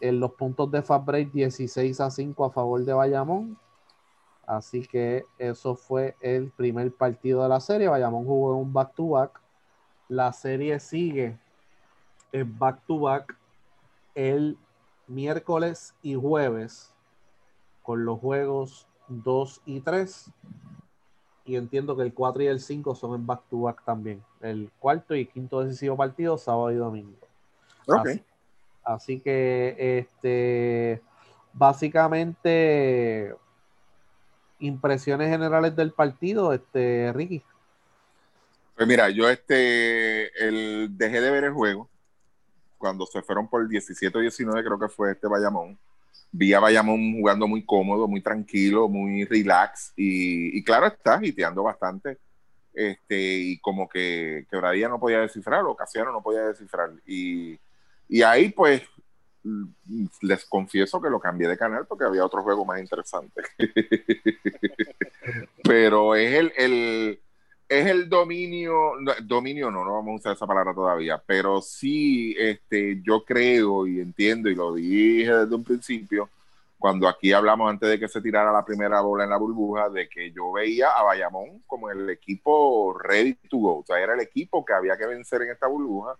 En los puntos de Fabric 16 a 5 a favor de Bayamón. Así que eso fue el primer partido de la serie. Bayamón jugó en un back-to-back. La serie sigue en back-to-back el miércoles y jueves con los juegos 2 y 3 y entiendo que el 4 y el 5 son en back-to-back también. El cuarto y quinto decisivo partido, sábado y domingo. Ok. Así, que, este, básicamente, impresiones generales del partido, este, Ricky. Pues mira, yo este, el, dejé de ver el juego cuando se fueron por el 17-19, creo que fue este Bayamón vi a Bayamón jugando muy cómodo, muy tranquilo, muy relax y, claro, está hiteando bastante. Este, y como que Quebradilla no podía descifrar, o Casiano no podía descifrar. Y, y ahí, pues, les confieso que lo cambié de canal porque había otro juego más interesante. Pero es el, el, es el dominio, dominio no, no vamos a usar esa palabra todavía, pero sí, este, yo creo y entiendo y lo dije desde un principio, cuando aquí hablamos antes de que se tirara la primera bola en la burbuja, de que yo veía a Bayamón como el equipo ready to go, o sea, era el equipo que había que vencer en esta burbuja,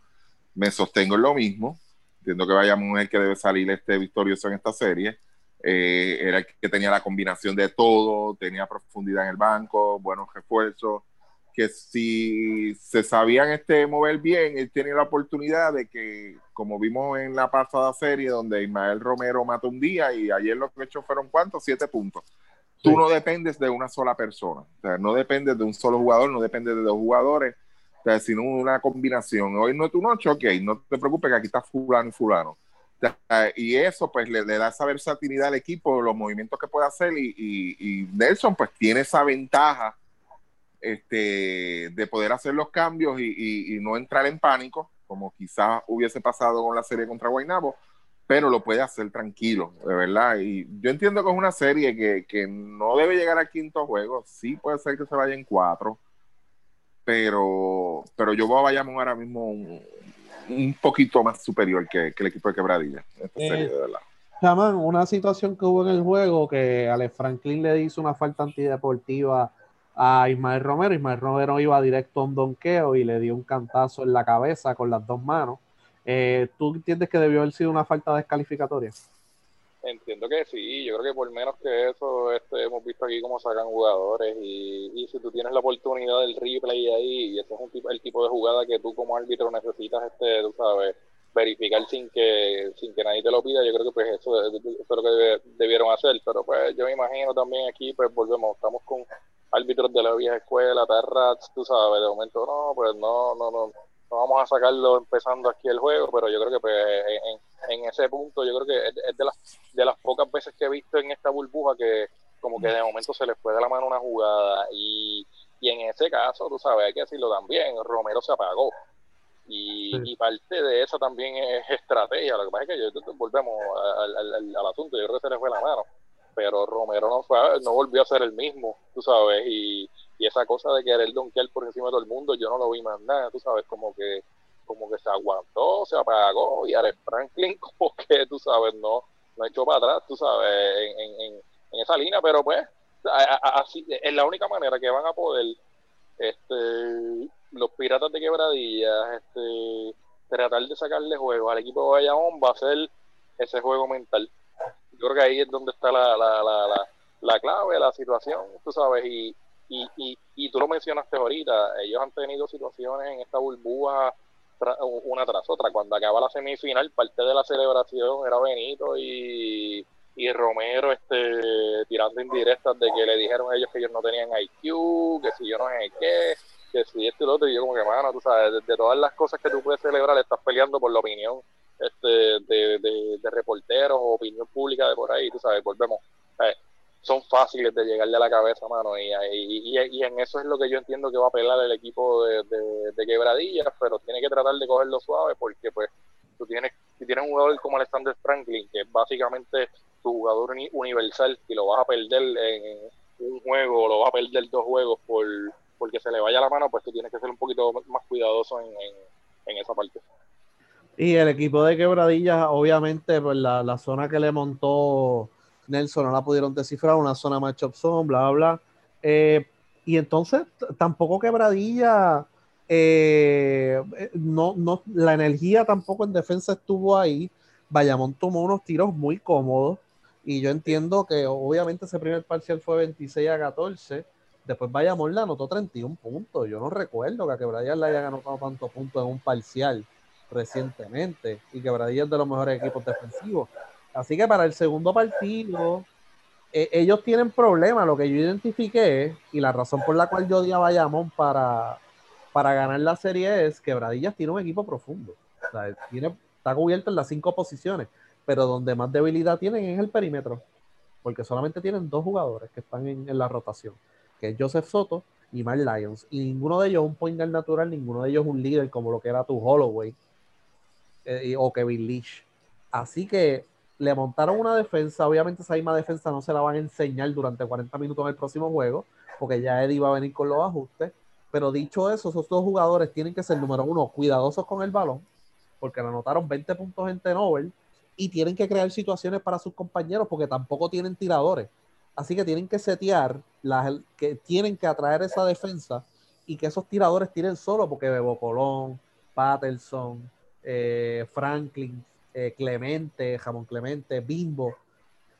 me sostengo en lo mismo, entiendo que Bayamón es el que debe salir este victorioso en esta serie, eh, era el que tenía la combinación de todo, tenía profundidad en el banco, buenos refuerzos, que si se sabían este mover bien, él tiene la oportunidad de que, como vimos en la pasada serie, donde Ismael Romero mató un día y ayer lo que hecho fueron cuántos, siete puntos. Tú no dependes de una sola persona, o sea, no dependes de un solo jugador, no dependes de dos jugadores, o sea, sino una combinación. Hoy no es tu noche, ok, no te preocupes que aquí está fulano y fulano. Y eso pues le, da esa versatilidad al equipo, los movimientos que puede hacer y, Nelson pues tiene esa ventaja este, de poder hacer los cambios y, no entrar en pánico, como quizás hubiese pasado con la serie contra Guaynabo, pero lo puede hacer tranquilo, de verdad. Y yo entiendo que es una serie que, no debe llegar a quinto juego, sí puede ser que se vaya en cuatro, pero, pero yo voy a Bayamón ahora mismo un, poquito más superior que, el equipo de Quebradilla. Esta eh, serie, de verdad. Jamán, una situación que hubo en el juego que Ale Franklin le hizo una falta antideportiva a Ismael Romero. Ismael Romero iba directo a un donqueo y le dio un cantazo en la cabeza con las dos manos. Eh, ¿Tú entiendes que debió haber sido una falta descalificatoria? Entiendo que sí, yo creo que por menos que eso este, hemos visto aquí cómo sacan jugadores y, si tú tienes la oportunidad del replay ahí y ese es un tipo, el tipo de jugada que tú como árbitro necesitas, este, tú sabes, verificar sin que sin que nadie te lo pida, yo creo que pues eso, es lo que debieron hacer, pero pues yo me imagino también aquí, pues volvemos, estamos con árbitros de la vieja escuela, Terrats, tú sabes, de momento no, pues no, no, no no vamos a sacarlo empezando aquí el juego, pero yo creo que pues, en, ese punto, yo creo que es de las, de las pocas veces que he visto en esta burbuja que como que de momento se le fue de la mano una jugada y, en ese caso, tú sabes, hay que decirlo también, Romero se apagó. Y, parte de eso también es estrategia. Lo que pasa es que yo, volvemos al, al, asunto, yo creo que se le fue la mano. Pero Romero no, fue, no volvió a ser el mismo, tú sabes, y, esa cosa de querer donkear por encima de todo el mundo, yo no lo vi más nada, tú sabes, como que como que se aguantó, se apagó y Alex Franklin como que, tú sabes, no, no echó para atrás, tú sabes, en, en, en esa línea, pero pues así es la única manera que van a poder este los piratas de quebradillas este tratar de sacarle juego al equipo de Bayamón va a ser ese juego mental yo creo que ahí es donde está la, la, la, la, la clave la situación tú sabes y, y, y, y tú lo mencionaste ahorita, ellos han tenido situaciones en esta burbuja una tras otra. Cuando acaba la semifinal, parte de la celebración era Benito y, y Romero este, tirando indirectas de que le dijeron a ellos que ellos no tenían IQ, que si yo no sé qué, que si esto y lo otro. Y yo como que, mano, tú sabes, de, todas las cosas que tú puedes celebrar, estás peleando por la opinión este, de, de, reporteros o opinión pública de por ahí, tú sabes, volvemos. Son fáciles de llegarle a la cabeza, mano, y, y, y, en eso es lo que yo entiendo que va a pelar el equipo de, de, quebradillas, pero tiene que tratar de cogerlo suave porque pues tú tienes, si tienes un jugador como Alexander Franklin, que es básicamente tu jugador universal, y lo vas a perder en un juego o lo vas a perder dos juegos por porque se le vaya la mano, pues tú tienes que ser un poquito más cuidadoso en, en, esa parte. Y el equipo de quebradillas, obviamente, pues la, la zona que le montó Nelson no la pudieron descifrar, una zona matchup zone, bla, bla, bla. Eh, y entonces tampoco quebradilla, eh, no, no, la energía tampoco en defensa estuvo ahí. Bayamón tomó unos tiros muy cómodos y yo entiendo que obviamente ese primer parcial fue 26 a 14. Después Bayamón la anotó 31 puntos. Yo no recuerdo que a Quebradilla le hayan anotado tantos puntos en un parcial recientemente y Quebradilla es de los mejores equipos defensivos. Así que para el segundo partido, e, ellos tienen problemas. Lo que yo identifiqué y la razón por la cual yo di a Bayamón para, para ganar la serie es que Bradillas tiene un equipo profundo. Tiene, está cubierto en las cinco posiciones, pero donde más debilidad tienen es el perímetro, porque solamente tienen dos jugadores que están en, la rotación, que es Joseph Soto y Mark Lyons. Y ninguno de ellos es un point natural, ninguno de ellos es un líder como lo que era tu Holloway eh, o Kevin Leach. Así que le montaron una defensa. Obviamente, esa misma defensa no se la van a enseñar durante 40 minutos en el próximo juego, porque ya Eddie va a venir con los ajustes. Pero dicho eso, esos dos jugadores tienen que ser, número uno, cuidadosos con el balón, porque le anotaron 20 puntos en Tenover y tienen que crear situaciones para sus compañeros, porque tampoco tienen tiradores. Así que tienen que setear, las, que tienen que atraer esa defensa y que esos tiradores tiren solo, porque Bebo Colón, Patterson, eh, Franklin, eh, Clemente, Jamón Clemente, Bimbo,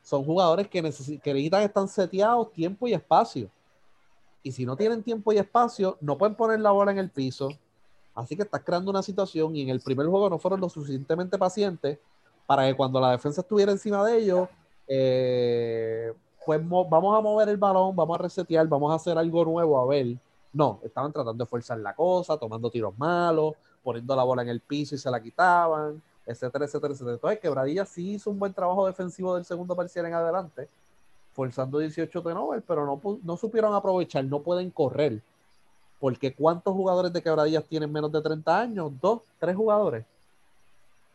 son jugadores que, necesitan estar seteados tiempo y espacio. Y si no tienen tiempo y espacio, no pueden poner la bola en el piso. Así que estás creando una situación y en el primer juego no fueron lo suficientemente pacientes para que cuando la defensa estuviera encima de ellos, eh, pues vamos a mover el balón, vamos a resetear, vamos a hacer algo nuevo, a ver. No, estaban tratando de forzar la cosa, tomando tiros malos, poniendo la bola en el piso y se la quitaban etcétera, etcétera, etcétera. Entonces, Quebradilla sí hizo un buen trabajo defensivo del segundo parcial en adelante, forzando 18 turnovers, pero no, no supieron aprovechar, no pueden correr. Porque ¿cuántos jugadores de Quebradillas tienen menos de 30 años? Dos, tres jugadores.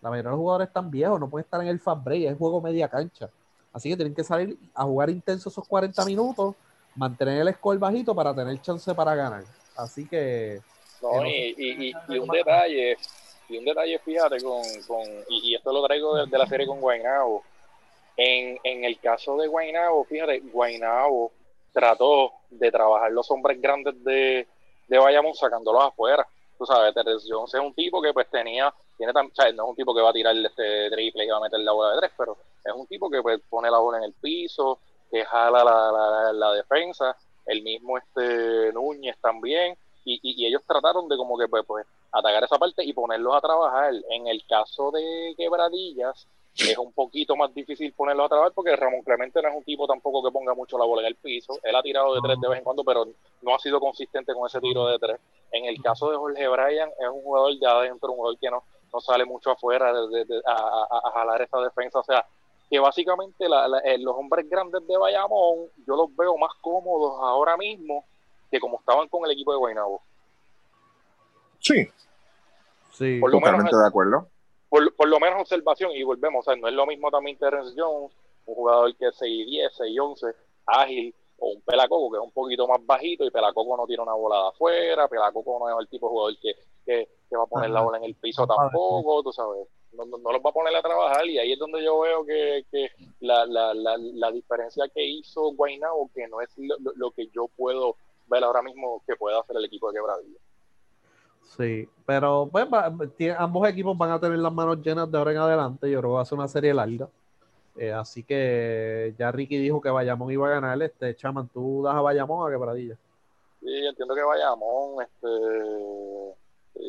La mayoría de los jugadores están viejos, no pueden estar en el fast break, es juego media cancha. Así que tienen que salir a jugar intenso esos 40 minutos, mantener el score bajito para tener chance para ganar. Así que. No, y, un detalle, y un detalle, fíjate, con, con y, esto lo traigo de, la serie con Guaynabo. En, en el caso de Guaynabo, fíjate, Guaynabo trató de trabajar los hombres grandes de, de Bayamón sacándolos afuera. Tú sabes, Terence Jones es un tipo que pues tenía, tiene tan, no es un tipo que va a tirar este triple y va a meter la bola de tres, pero es un tipo que pues pone la bola en el piso, que jala la, la, la defensa, el mismo este Núñez también, y, y, ellos trataron de como que pues, pues atacar esa parte y ponerlos a trabajar. En el caso de Quebradillas, es un poquito más difícil ponerlos a trabajar porque Ramón Clemente no es un tipo tampoco que ponga mucho la bola en el piso. Él ha tirado de tres de vez en cuando, pero no ha sido consistente con ese tiro de tres. En el caso de Jorge Bryan, es un jugador de adentro, un jugador que no, no sale mucho afuera a, jalar esa defensa. O sea, que básicamente eh, los hombres grandes de Bayamón, yo los veo más cómodos ahora mismo que como estaban con el equipo de Guaynabo. Sí. Sí, por totalmente de acuerdo. Por, lo menos observación, y volvemos, o sea, no es lo mismo también Terence Jones, un jugador que es 6'10, 6'11, ágil, o un Pelacoco que es un poquito más bajito, y Pelacoco no tiene una bola de afuera, Pelacoco no es el tipo de jugador que, que, va a poner la bola en el piso tampoco, tú sabes. No, no, los va a poner a trabajar y ahí es donde yo veo que, que la, la, la, la, diferencia que hizo Guaynabo, que no es lo, lo que yo puedo ver ahora mismo que puede hacer el equipo de Quebradilla. Sí, pero pues, ambos equipos van a tener las manos llenas de ahora en adelante. Yo creo que va a ser una serie larga. Eh, así que ya Ricky dijo que Bayamón iba a ganar. Este, Chaman, ¿tú das a Bayamón a Quebradilla? Sí, entiendo que Bayamón, este,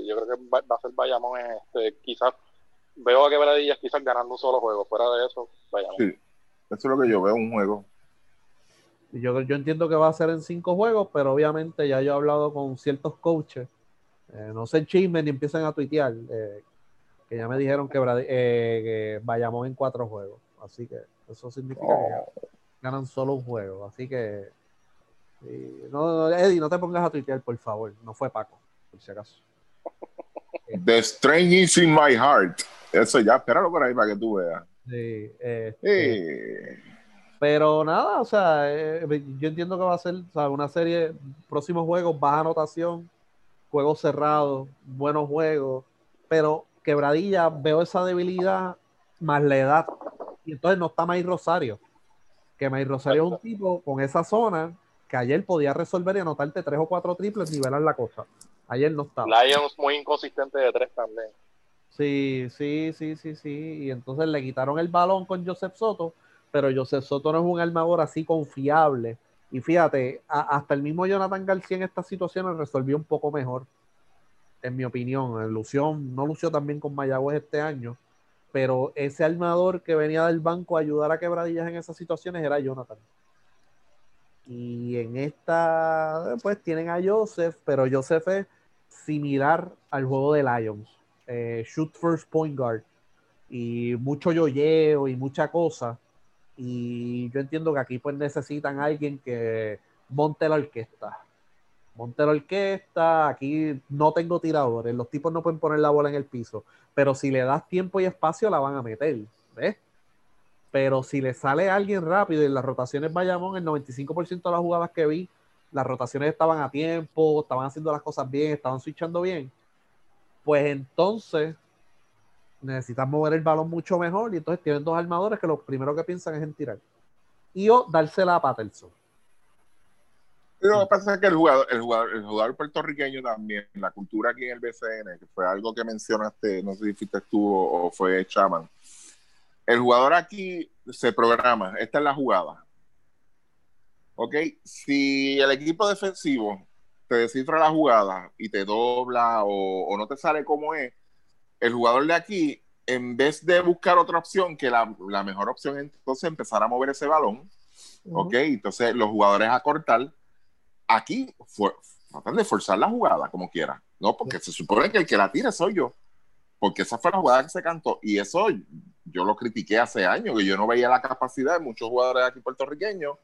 yo creo que va, a ser Bayamón, este, quizás veo a Quebradillas quizás ganando un solo juego. Fuera de eso, Bayamón. Sí, eso es lo que yo veo, un juego. Yo, yo entiendo que va a ser en cinco juegos, pero obviamente ya yo he hablado con ciertos coaches. Eh, no se chismen ni empiezan a tuitear. Eh, que ya me dijeron que, eh, vayamos en cuatro juegos. Así que eso significa que oh. ganan solo un juego. Así que. no, Eddie, no te pongas a tuitear, por favor. No fue Paco, por si acaso. The Strange is in my heart. Eso ya, espéralo por ahí para que tú veas. Sí, este, pero nada, o sea, eh, yo entiendo que va a ser una serie, próximos juegos, baja anotación, juegos cerrados, buenos juegos, pero quebradilla, veo esa debilidad más la edad. Y entonces no está May Rosario, que May Rosario es un tipo con esa zona que ayer podía resolver y anotarte tres o cuatro triples, nivelar la cosa. Ayer no estaba. Lions muy inconsistente de tres también. Sí, sí, sí, sí, sí. Y entonces le quitaron el balón con Joseph Soto pero Joseph Soto no es un armador así confiable. Y fíjate, hasta el mismo Jonathan García en estas situaciones resolvió un poco mejor, en mi opinión. Lució, no lució también con Mayagüez este año, pero ese armador que venía del banco a ayudar a quebradillas en esas situaciones era Jonathan. Y en esta, pues tienen a Joseph, pero Joseph es similar al juego de Lions. Eh, shoot first point guard. Y mucho yoyeo y mucha cosa y yo entiendo que aquí pues necesitan alguien que monte la orquesta. Monte la orquesta, aquí no tengo tiradores, los tipos no pueden poner la bola en el piso, pero si le das tiempo y espacio la van a meter, ¿ves? Pero si le sale alguien rápido y las rotaciones Bayamón, el 95% de las jugadas que vi, las rotaciones estaban a tiempo, estaban haciendo las cosas bien, estaban switchando bien, pues entonces necesitan mover el balón mucho mejor y entonces tienen dos armadores que lo primero que piensan es en tirar. Y o dársela a Patterson. Lo que pasa es que el jugador, el jugador, el jugador puertorriqueño también, la cultura aquí en el BCN, que fue algo que mencionaste, no sé si fuiste tú o, fue Chaman. El jugador aquí se programa, esta es la jugada. Ok, si el equipo defensivo te descifra la jugada y te dobla o, o no te sale como es, el jugador de aquí, en vez de buscar otra opción, que la, mejor opción es entonces empezar a mover ese balón, ¿ok? Entonces los jugadores a cortar, aquí tratan de forzar la jugada como quiera, ¿no? Porque se supone que el que la tira soy yo. porque esa fue la jugada que se cantó. Y eso yo lo critiqué hace años, que yo no veía la capacidad de muchos jugadores aquí puertorriqueños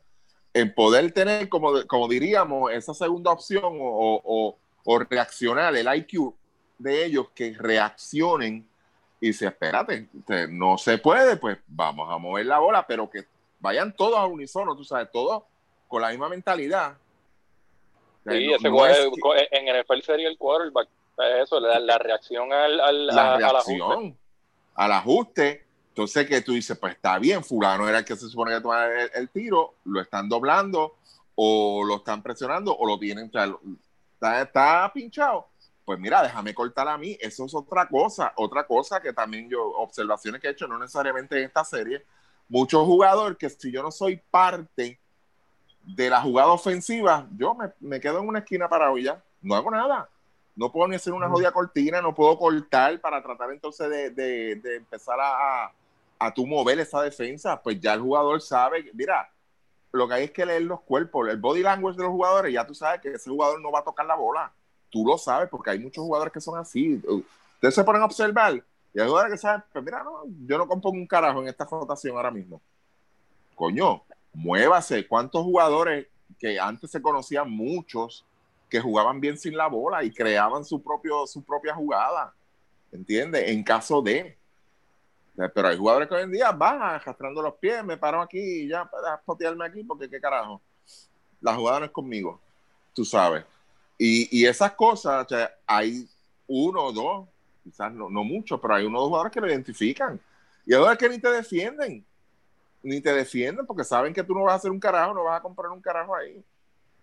en poder tener, como, como diríamos, esa segunda opción o, o, reaccionar, el IQ de ellos que reaccionen y se espérate, no se puede, pues vamos a mover la bola, pero que vayan todos a unísono, tú sabes, todos con la misma mentalidad. Sí, ese en el NFL sería el quarterback, eso, la, reacción al, al, la reacción, al ajuste. Entonces que tú dices, pues está bien, fulano era el que se supone que tomaba el, tiro, lo están doblando o lo están presionando o lo tienen, está, está pinchado. Pues mira, déjame cortar a mí, eso es otra cosa, otra cosa que también yo, observaciones que he hecho, no necesariamente en esta serie, muchos jugadores que si yo no soy parte de la jugada ofensiva, yo me, me quedo en una esquina para ya, no hago nada no puedo ni hacer una jodida cortina, no puedo cortar para tratar entonces de, empezar a, a, tu mover esa defensa. Pues ya el jugador sabe, mira, lo que hay es que leer los cuerpos, el body language de los jugadores, ya tú sabes que ese jugador no va a tocar la bola. Tú lo sabes porque hay muchos jugadores que son así. Ustedes se ponen a observar y hay jugadores que saben, pues mira, no, yo no compongo un carajo en esta rotación ahora mismo. Coño, muévase. ¿Cuántos jugadores que antes se conocían muchos que jugaban bien sin la bola y creaban su, propio, su propia jugada, ¿entiendes? En caso de. Pero hay jugadores que hoy en día van arrastrando los pies, me paro aquí y ya, para potearme aquí, porque qué carajo. La jugada no es conmigo, tú sabes. Y, y esas cosas, o sea, hay uno o dos, quizás no, no muchos, pero hay uno o dos jugadores que lo identifican. Y jugadores que ni te defienden, ni te defienden porque saben que tú no vas a hacer un carajo, no vas a comprar un carajo ahí.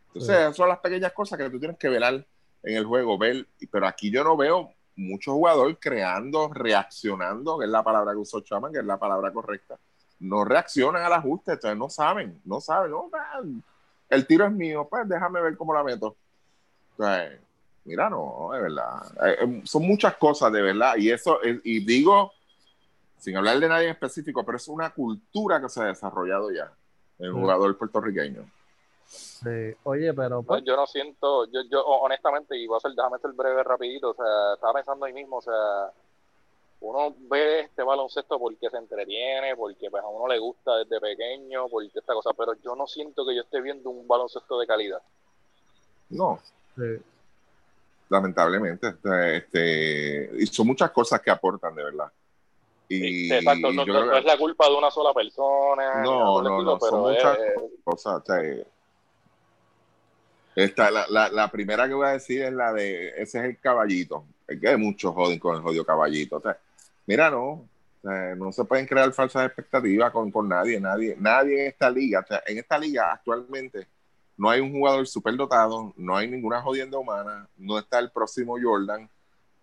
Entonces, esas son las pequeñas cosas que tú tienes que velar en el juego, ver, pero aquí yo no veo mucho jugador creando, reaccionando, que es la palabra que usó Chaman, que es la palabra correcta. No reaccionan al ajuste, entonces no saben, no saben, no, el tiro es mío, pues déjame ver cómo la meto. Mira, no, de verdad. Eh, eh, son muchas cosas, de verdad, y eso, y digo, sin hablar de nadie en específico, pero es una cultura que se ha desarrollado ya en el jugador puertorriqueño. Oye, pero... Pues yo no siento, yo, yo honestamente, y voy a hacer, déjame hacer breve rapidito, o sea, estaba pensando ahí mismo, o sea, uno ve este baloncesto porque se entretiene, porque pues a uno le gusta desde pequeño, porque esta cosa, pero yo no siento que yo esté viendo un baloncesto de calidad. No. Lamentablemente, este, este, y son muchas cosas que aportan, de verdad. Y, Exacto, no, es la culpa de una sola persona. No, no, no, son muchas cosas. Esta, la, la, la, primera que voy a decir es la de, ese es el caballito. Es que hay muchos joden con el jodido caballito. mira, no, no se pueden crear falsas expectativas con, con nadie, nadie, nadie en esta liga. en esta liga actualmente no hay un jugador superdotado, no hay ninguna jodienda humana, no está el próximo Jordan,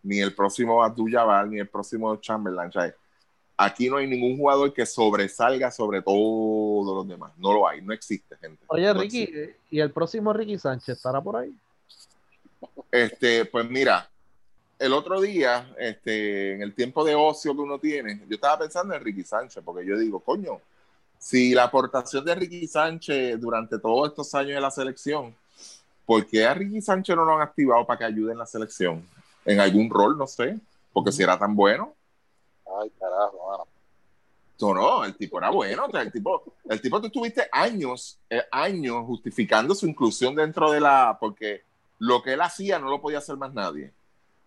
ni el próximo Abdul Jabbar, ni el próximo Chamberlain. Aquí no hay ningún jugador que sobresalga sobre todos los demás. No lo hay, no existe, gente. Oye, Ricky, ¿y el próximo Ricky Sánchez estará por ahí? Este, pues mira, el otro día, este, en el tiempo de ocio que uno tiene, yo estaba pensando en Ricky Sánchez, porque yo digo, coño, si la aportación de Ricky Sánchez durante todos estos años de la selección, ¿por qué a Ricky Sánchez no lo han activado para que ayude en la selección? En algún rol, no sé, porque si era tan bueno. Ay, carajo, mano. No, no, el tipo era bueno. O sea, el tipo, el tipo tú tuviste años, eh, años justificando su inclusión dentro de la. Porque lo que él hacía no lo podía hacer más nadie.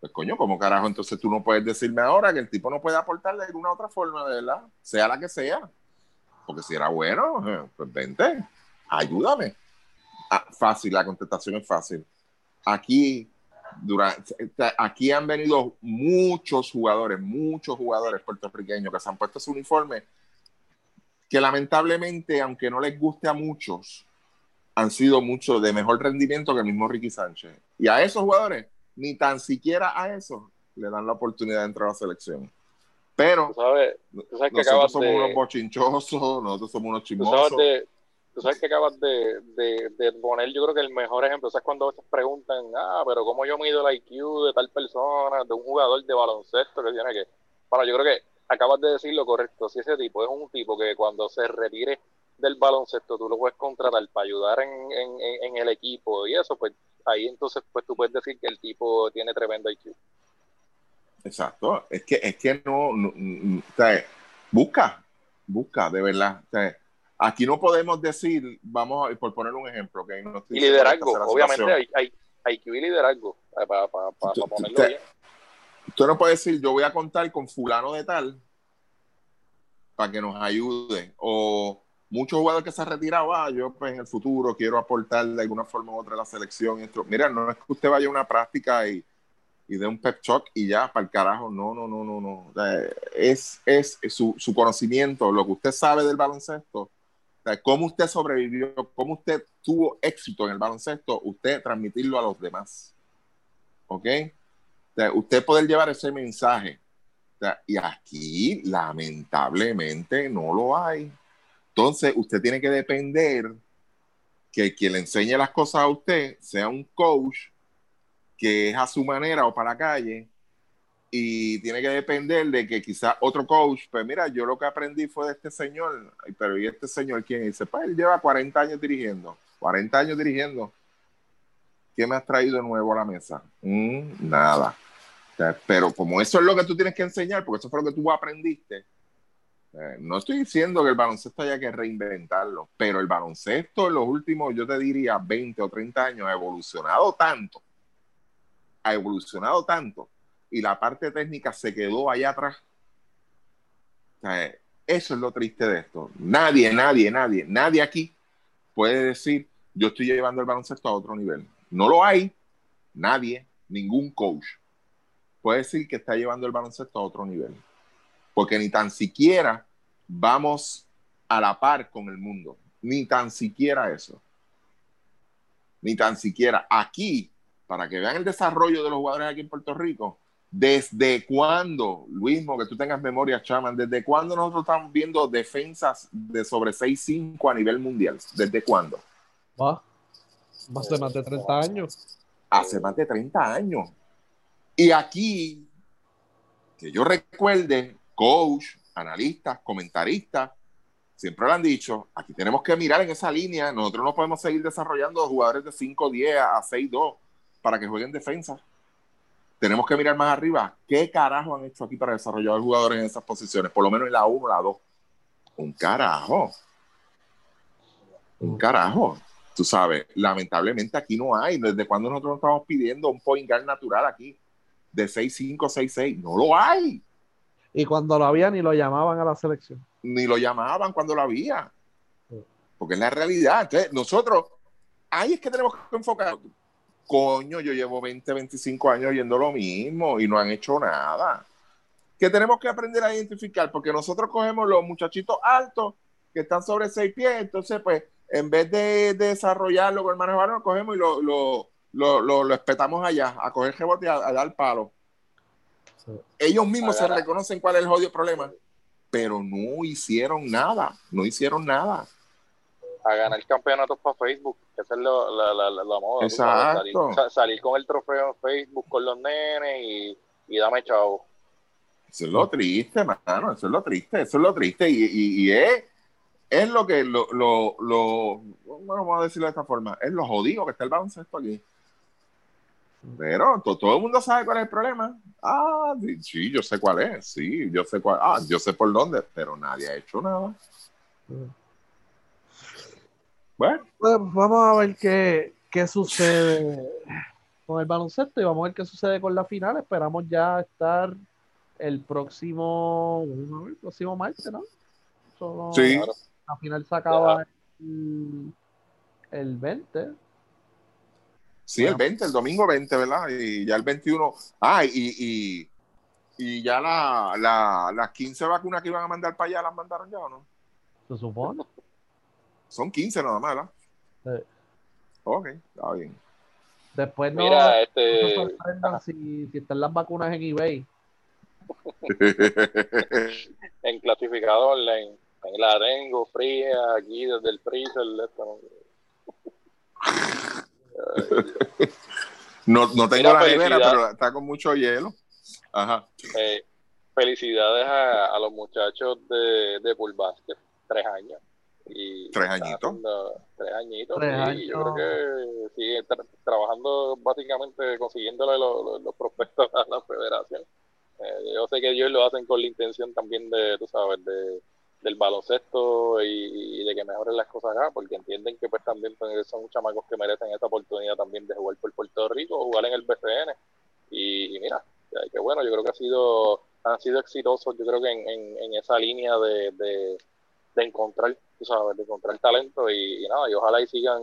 Pues coño, ¿cómo carajo? Entonces tú no puedes decirme ahora que el tipo no puede aportar de alguna otra forma, de verdad, sea la que sea. Porque si era bueno, eh, pues vente, ayúdame. Ah, fácil, la contestación es fácil. Aquí durante, aquí han venido muchos jugadores, muchos jugadores puertorriqueños que se han puesto su uniforme, que lamentablemente, aunque no les guste a muchos, han sido muchos de mejor rendimiento que el mismo Ricky Sánchez. Y a esos jugadores, ni tan siquiera a esos, le dan la oportunidad de entrar a la selección. Pero nosotros somos unos bochinchosos, nosotros somos unos chismosos tú sabes que acabas de, de, poner, yo creo que el mejor ejemplo, ¿sabes cuando veces preguntan, ah, pero cómo yo mido el IQ de tal persona, de un jugador de baloncesto que tiene que... Bueno, yo creo que acabas de decir lo correcto, si ese tipo es un tipo que cuando se retire del baloncesto tú lo puedes contratar para ayudar en, en, en el equipo y eso, pues ahí entonces pues tú puedes decir que el tipo tiene tremendo IQ. Exacto. Es que, es que no, busca, busca, de verdad. aquí no podemos decir, vamos a, por poner un ejemplo, que no y liderazgo, obviamente hay, hay, hay, que liderazgo eh, para, para, ponerlo bien. Tú no puedes decir, yo voy a contar con fulano de tal para que nos ayude. O muchos jugadores que se han retirado, ah, yo pues en el futuro quiero aportar de alguna forma u otra a la selección. Mira, no es que usted vaya a una práctica y y de un pep talk y ya, para el carajo. No, no, no, no, no. es, es su, su, conocimiento, lo que usted sabe del baloncesto, cómo usted sobrevivió, cómo usted tuvo éxito en el baloncesto, usted transmitirlo a los demás. ¿Ok? usted poder llevar ese mensaje. y aquí, lamentablemente, no lo hay. Entonces, usted tiene que depender que quien le enseñe las cosas a usted sea un coach que es a su manera o para la calle y tiene que depender de que quizás otro coach, pues mira, yo lo que aprendí fue de este señor, pero ¿y este señor quién? dice, pues él lleva 40 años dirigiendo, 40 años dirigiendo. ¿Qué me has traído de nuevo a la mesa? Mm, nada. pero como eso es lo que tú tienes que enseñar, porque eso fue lo que tú aprendiste, eh, no estoy diciendo que el baloncesto haya que reinventarlo, pero el baloncesto en los últimos, yo te diría, 20 o 30 años ha evolucionado tanto ha evolucionado tanto y la parte técnica se quedó allá atrás. eso es lo triste de esto. Nadie, nadie, nadie, nadie aquí puede decir, yo estoy llevando el baloncesto a otro nivel. No lo hay. Nadie, ningún coach puede decir que está llevando el baloncesto a otro nivel. Porque ni tan siquiera vamos a la par con el mundo. Ni tan siquiera eso. Ni tan siquiera. Aquí para que vean el desarrollo de los jugadores aquí en Puerto Rico. ¿Desde cuándo, Luismo, que tú tengas memoria, Chaman, desde cuándo nosotros estamos viendo defensas de sobre 6-5 a nivel mundial? ¿Desde cuándo? Va. Hace más de 30 años. Hace más de 30 años. Y aquí, que yo recuerde, coach, analistas, comentaristas, siempre lo han dicho, aquí tenemos que mirar en esa línea, nosotros no podemos seguir desarrollando jugadores de 5-10 a 6-2 para que jueguen defensa. Tenemos que mirar más arriba. ¿Qué carajo han hecho aquí para desarrollar jugadores en esas posiciones? Por lo menos en la 1 la 2. Un carajo. Un carajo. Tú sabes, lamentablemente aquí no hay. ¿Desde cuando nosotros estamos pidiendo un point guard natural aquí? De 6'5, 6'6. No lo hay. Y cuando lo había ni lo llamaban a la selección. Ni lo llamaban cuando lo había. Porque es la realidad. Entonces, nosotros, ahí es que tenemos que enfocar coño, yo llevo 20, 25 años yendo lo mismo y no han hecho nada. Que tenemos que aprender a identificar, porque nosotros cogemos los muchachitos altos que están sobre seis pies, entonces, pues, en vez de, desarrollarlo con el manejo lo cogemos y lo, lo, lo, lo, espetamos allá, a coger rebote y a, dar palo. Ellos mismos se reconocen cuál es el jodido problema, pero no hicieron nada, no hicieron nada a ganar campeonatos para Facebook, que es la, la, la, moda. Salir, con el trofeo en Facebook con los nenes y, y dame chavo. Eso es lo triste, mano, eso es lo triste, eso es lo triste. Y, y, es, es lo que, lo, lo, lo, bueno, vamos a decirlo de esta forma, es lo jodido que está el baloncesto aquí. Pero todo el mundo sabe cuál es el problema. Ah, sí, yo sé cuál es, sí, yo sé cuál, ah, yo sé por dónde, pero nadie ha hecho nada. Bueno. Pues vamos a ver qué, qué sucede con el baloncesto y vamos a ver qué sucede con la final. Esperamos ya estar el próximo, el próximo martes, ¿no? sí. La final se acaba el, el 20. Sí, el 20, el domingo 20, ¿verdad? Y ya el 21. Ah, y, y, y ya la, la, las 15 vacunas que iban a mandar para allá, ¿las mandaron ya o no? Se supone. Son 15 nada más, ¿verdad? Sí. Ok, está bien. Después no, Mira, este... si, si, están las vacunas en eBay. en clasificador online. La tengo fría aquí desde el freezer. no, no tengo la nevera, pero está con mucho hielo. Ajá. Eh, felicidades a, a, los muchachos de, de Bull Basket. Tres años. Y tres añitos. tres añitos. y yo creo que sigue trabajando básicamente consiguiéndole los, los, prospectos a la federación. Eh, yo sé que ellos lo hacen con la intención también de, tú sabes, de, del baloncesto y, de que mejoren las cosas acá, porque entienden que pues también pues, son chamacos que merecen esa oportunidad también de jugar por Puerto Rico, jugar en el BCN. Y, mira, que bueno, yo creo que ha sido, han sido exitosos, yo creo que en, en, esa línea de, de, encontrar, tú sabes, de encontrar talento y, nada, y ojalá y sigan,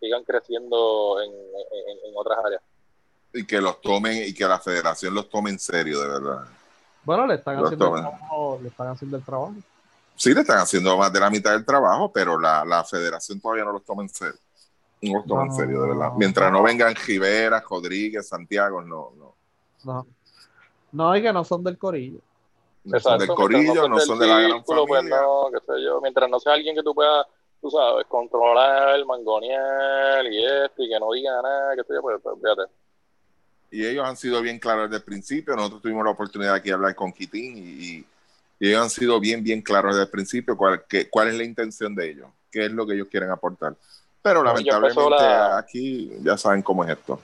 sigan creciendo en, en otras áreas y que los tomen y que la federación los tome en serio, de verdad. Bueno, le están, haciendo el, trabajo, le están haciendo el trabajo. Sí, le están haciendo más de la mitad del trabajo, pero la, la federación todavía no los toma en serio. No los toma en serio, de verdad. Mientras no vengan Rivera, Rodríguez, Santiago, no, no. No, no y que no son del corillo. No son del corillo, no son, de la gran pues, familia. no, qué sé yo. Mientras no sea alguien que tú puedas tú sabes, controlar, mangonear y esto, y que no diga nada, que sé yo, pues, pues fíjate y ellos han sido bien claros desde el principio. Nosotros tuvimos la oportunidad aquí de hablar con Kitín y, ellos han sido bien, bien claros desde el principio cuál, cuál es la intención de ellos, qué es lo que ellos quieren aportar. Pero lamentablemente aquí ya saben cómo es esto.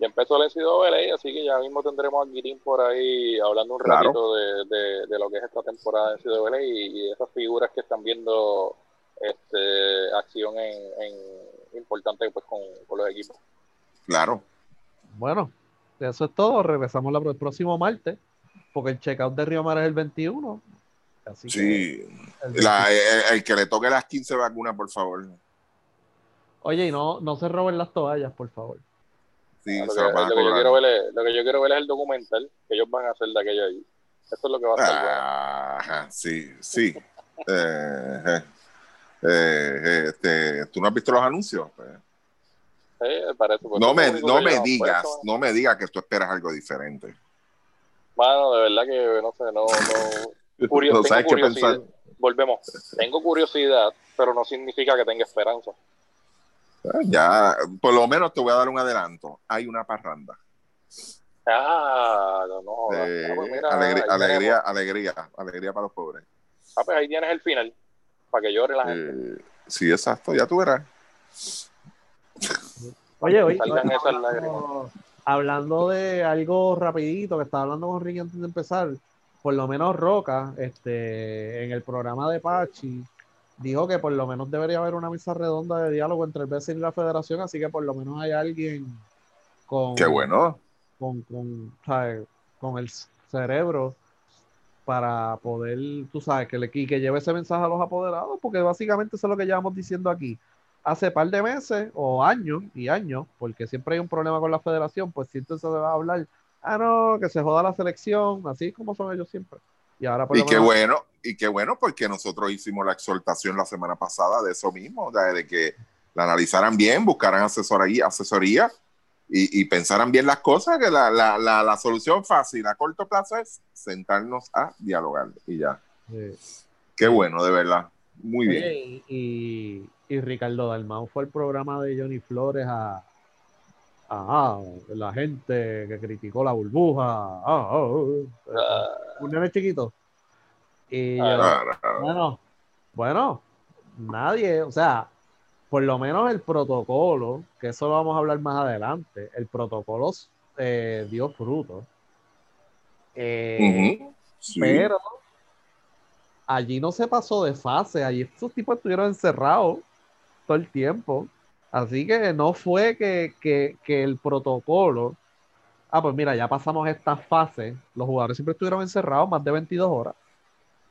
Ya empezó la NCAA, así que ya mismo tendremos a Kitín por ahí hablando un ratito de, de, lo que es esta temporada de NCAA y, y esas figuras que están viendo este, acción en, en importante pues, con, con los equipos. Claro, bueno, eso es todo. Regresamos el próximo martes, porque el checkout de Río Mar es el 21. Así sí, el, que le toque las 15 vacunas, por favor. Oye, y no, no se roben las toallas, por favor. Sí, lo, que, yo quiero ver es, lo que yo quiero ver es el documental que ellos van a hacer de aquello ahí. Eso es lo que va a estar Ajá, sí, sí. Eh, eh, eh, este, ¿Tú no has visto los anuncios? Pues, no me, no me digas, no me digas que tú esperas algo diferente. Bueno, de verdad que no sé, no, no. Volvemos. Tengo curiosidad, pero no significa que tenga esperanza. Ah, ya, por lo menos te voy a dar un adelanto. Hay una parranda. Ah, no, ah, pues alegría, alegría, alegría, alegría para los pobres. Ah, pues ahí tienes el final, para que llore la gente. Sí, exacto, ya tú verás. Oye, oye, hablando de algo rapidito que estaba hablando con Ricky antes de empezar, por lo menos Roca, este, en el programa de Pachi, dijo que por lo menos debería haber una mesa redonda de diálogo entre el BCN y la federación, así que por lo menos hay alguien con... Qué bueno. Con, con, con el cerebro para poder, tú sabes, que, le, que lleve ese mensaje a los apoderados, porque básicamente eso es lo que llevamos diciendo aquí hace par de meses o años y años, porque siempre hay un problema con la federación, pues siempre se va a hablar, ah, no, que se joda la selección, así como son ellos siempre. Y, ahora y qué bueno, y qué bueno, porque nosotros hicimos la exhortación la semana pasada de eso mismo, de, que la analizaran bien, buscaran asesoría, asesoría y, pensaran bien las cosas, que la, la, la, solución fácil a corto plazo es sentarnos a dialogar y ya. Qué bueno, de verdad. Muy bien. y y Ricardo Dalmau fue el programa de Johnny Flores a, a, la gente que criticó la burbuja. Ah, ah, un nene chiquito. Y bueno, bueno, nadie, o sea, por lo menos el protocolo, que eso lo vamos a hablar más adelante, el protocolo eh, dio fruto. Eh, pero allí no se pasó de fase, allí estos tipos estuvieron encerrados el tiempo. Así que no fue que, que, el protocolo. Ah, pues mira, ya pasamos esta fase. Los jugadores siempre estuvieron encerrados más de 22 horas.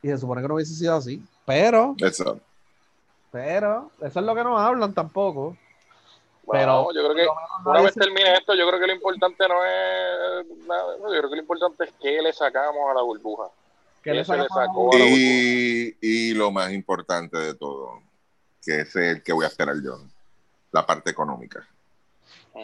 Y se supone que no hubiese sido así. Pero. Eso. Pero, eso es lo que nos hablan tampoco. pero yo creo que una vez termine esto, yo creo que lo importante no es nada. Yo creo que lo importante es que le sacamos a la burbuja. Que le, sacó y, y lo más importante de todo, que es el que voy a esperar yo, la parte económica.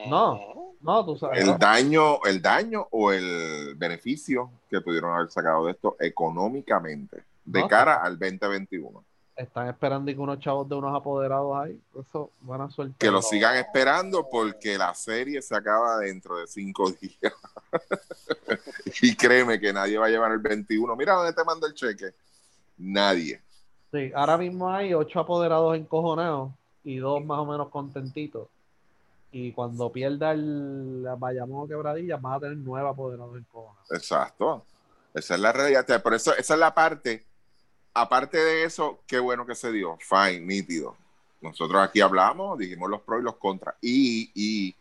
No, no, tú sabes. El daño, el daño o el beneficio que pudieron haber sacado de esto económicamente de cara al 2021. Están esperando y que unos chavos de unos apoderados ahí. Eso, buena suerte. Que lo sigan esperando porque la serie se acaba dentro de cinco días. y créeme que nadie va a llevar el 21. Mira dónde te mando el cheque. Nadie. Sí, ahora mismo hay ocho apoderados encojonados y dos más o menos contentitos. y cuando pierda el Bayamón quebradilla, vas a tener nueva apoderados en Cona. Exacto. Esa es la realidad. Por eso, esa es la parte. Aparte de eso, qué bueno que se dio. Fine, nítido. Nosotros aquí hablamos, dijimos los pros y los contras. Y, y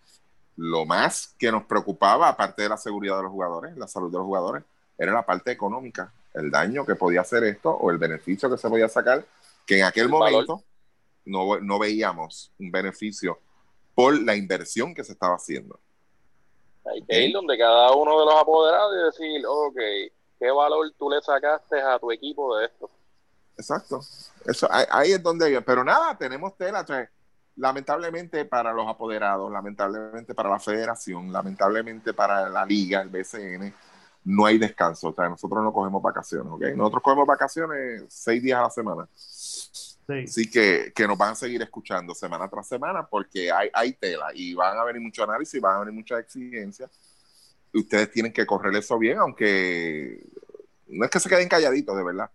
lo más que nos preocupaba, aparte de la seguridad de los jugadores, la salud de los jugadores, era la parte económica, el daño que podía hacer esto o el beneficio que se podía sacar, que en aquel momento no, no, veíamos un beneficio por la inversión que se estaba haciendo. Hay que ir donde cada uno de los apoderados y decir, ok, ¿qué valor tú le sacaste a tu equipo de esto? Exacto. Eso, ahí, es donde, pero nada, tenemos tela. lamentablemente para los apoderados, lamentablemente para la federación, lamentablemente para la liga, el BCN, no hay descanso. O sea, nosotros no cogemos vacaciones, ¿ok? Nosotros cogemos vacaciones seis días a la semana. Sí. Así que, que nos van a seguir escuchando semana tras semana porque hay, hay tela y van a venir mucho análisis, van a venir muchas exigencias. Ustedes tienen que correr eso bien, aunque no es que se queden calladitos, de verdad.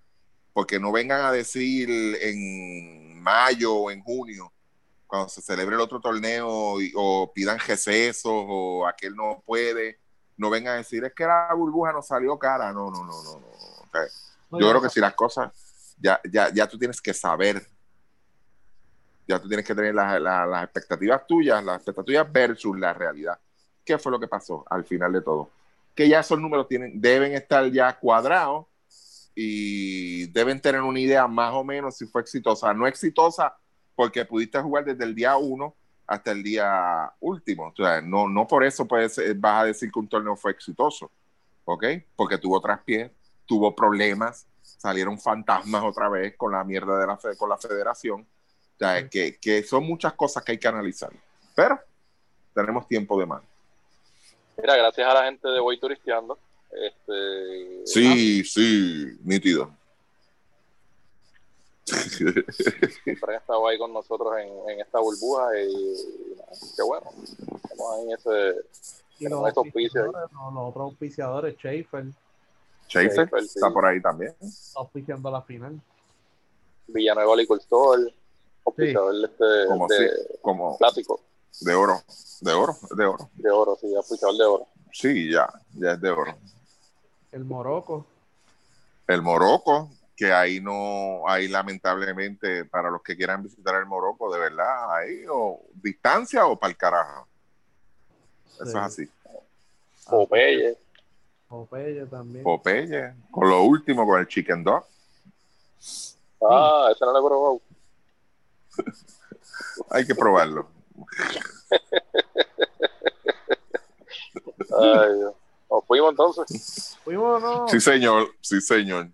Porque no vengan a decir en mayo o en junio, cuando se celebre el otro torneo, o pidan recesos o aquel no puede no vengan a decir es que la burbuja no salió cara. No, no, no, no. no. yo creo que si las cosas, ya, ya, ya tú tienes que saber, ya tú tienes que tener las expectativas tuyas, las expectativas versus la realidad. ¿Qué fue lo que pasó al final de todo? Que ya esos números tienen, deben estar ya cuadrados y deben tener una idea más o menos si fue exitosa. No exitosa porque pudiste jugar desde el día uno hasta el día último. O sea, no, no por eso puedes, vas a decir que un torneo fue exitoso, ¿ok? Porque tuvo traspiés, tuvo problemas, salieron fantasmas otra vez con la mierda de la, con la federación. O sea, que, que son muchas cosas que hay que analizar. Pero tenemos tiempo de más. Mira, gracias a la gente de Voy Turisteando. Este, sí, sí, nítido. siempre han estado ahí con nosotros en, en esta burbuja y, qué bueno, estamos ahí en ese y los, auspiciadores, los, otros auspiciadores, Schaefer. Schaefer, está por ahí también. Está auspiciando la final. Villanueva Store, auspiciador sí. este, como, de, como plástico. De oro, de oro, de oro. De oro, sí, auspiciador de oro. Sí, ya, ya es de oro. El Morocco. El Morocco, que ahí no, hay lamentablemente, para los que quieran visitar el Morocco, de verdad, ahí o distancia o para el carajo. Eso es así. Popeye. Popeye también. Popeye. Con lo último, con el chicken dog. Ah, ese no lo he probado. hay que probarlo. Ay, Dios. fuimos entonces? Fuimos, no. Sí, señor. Sí, señor.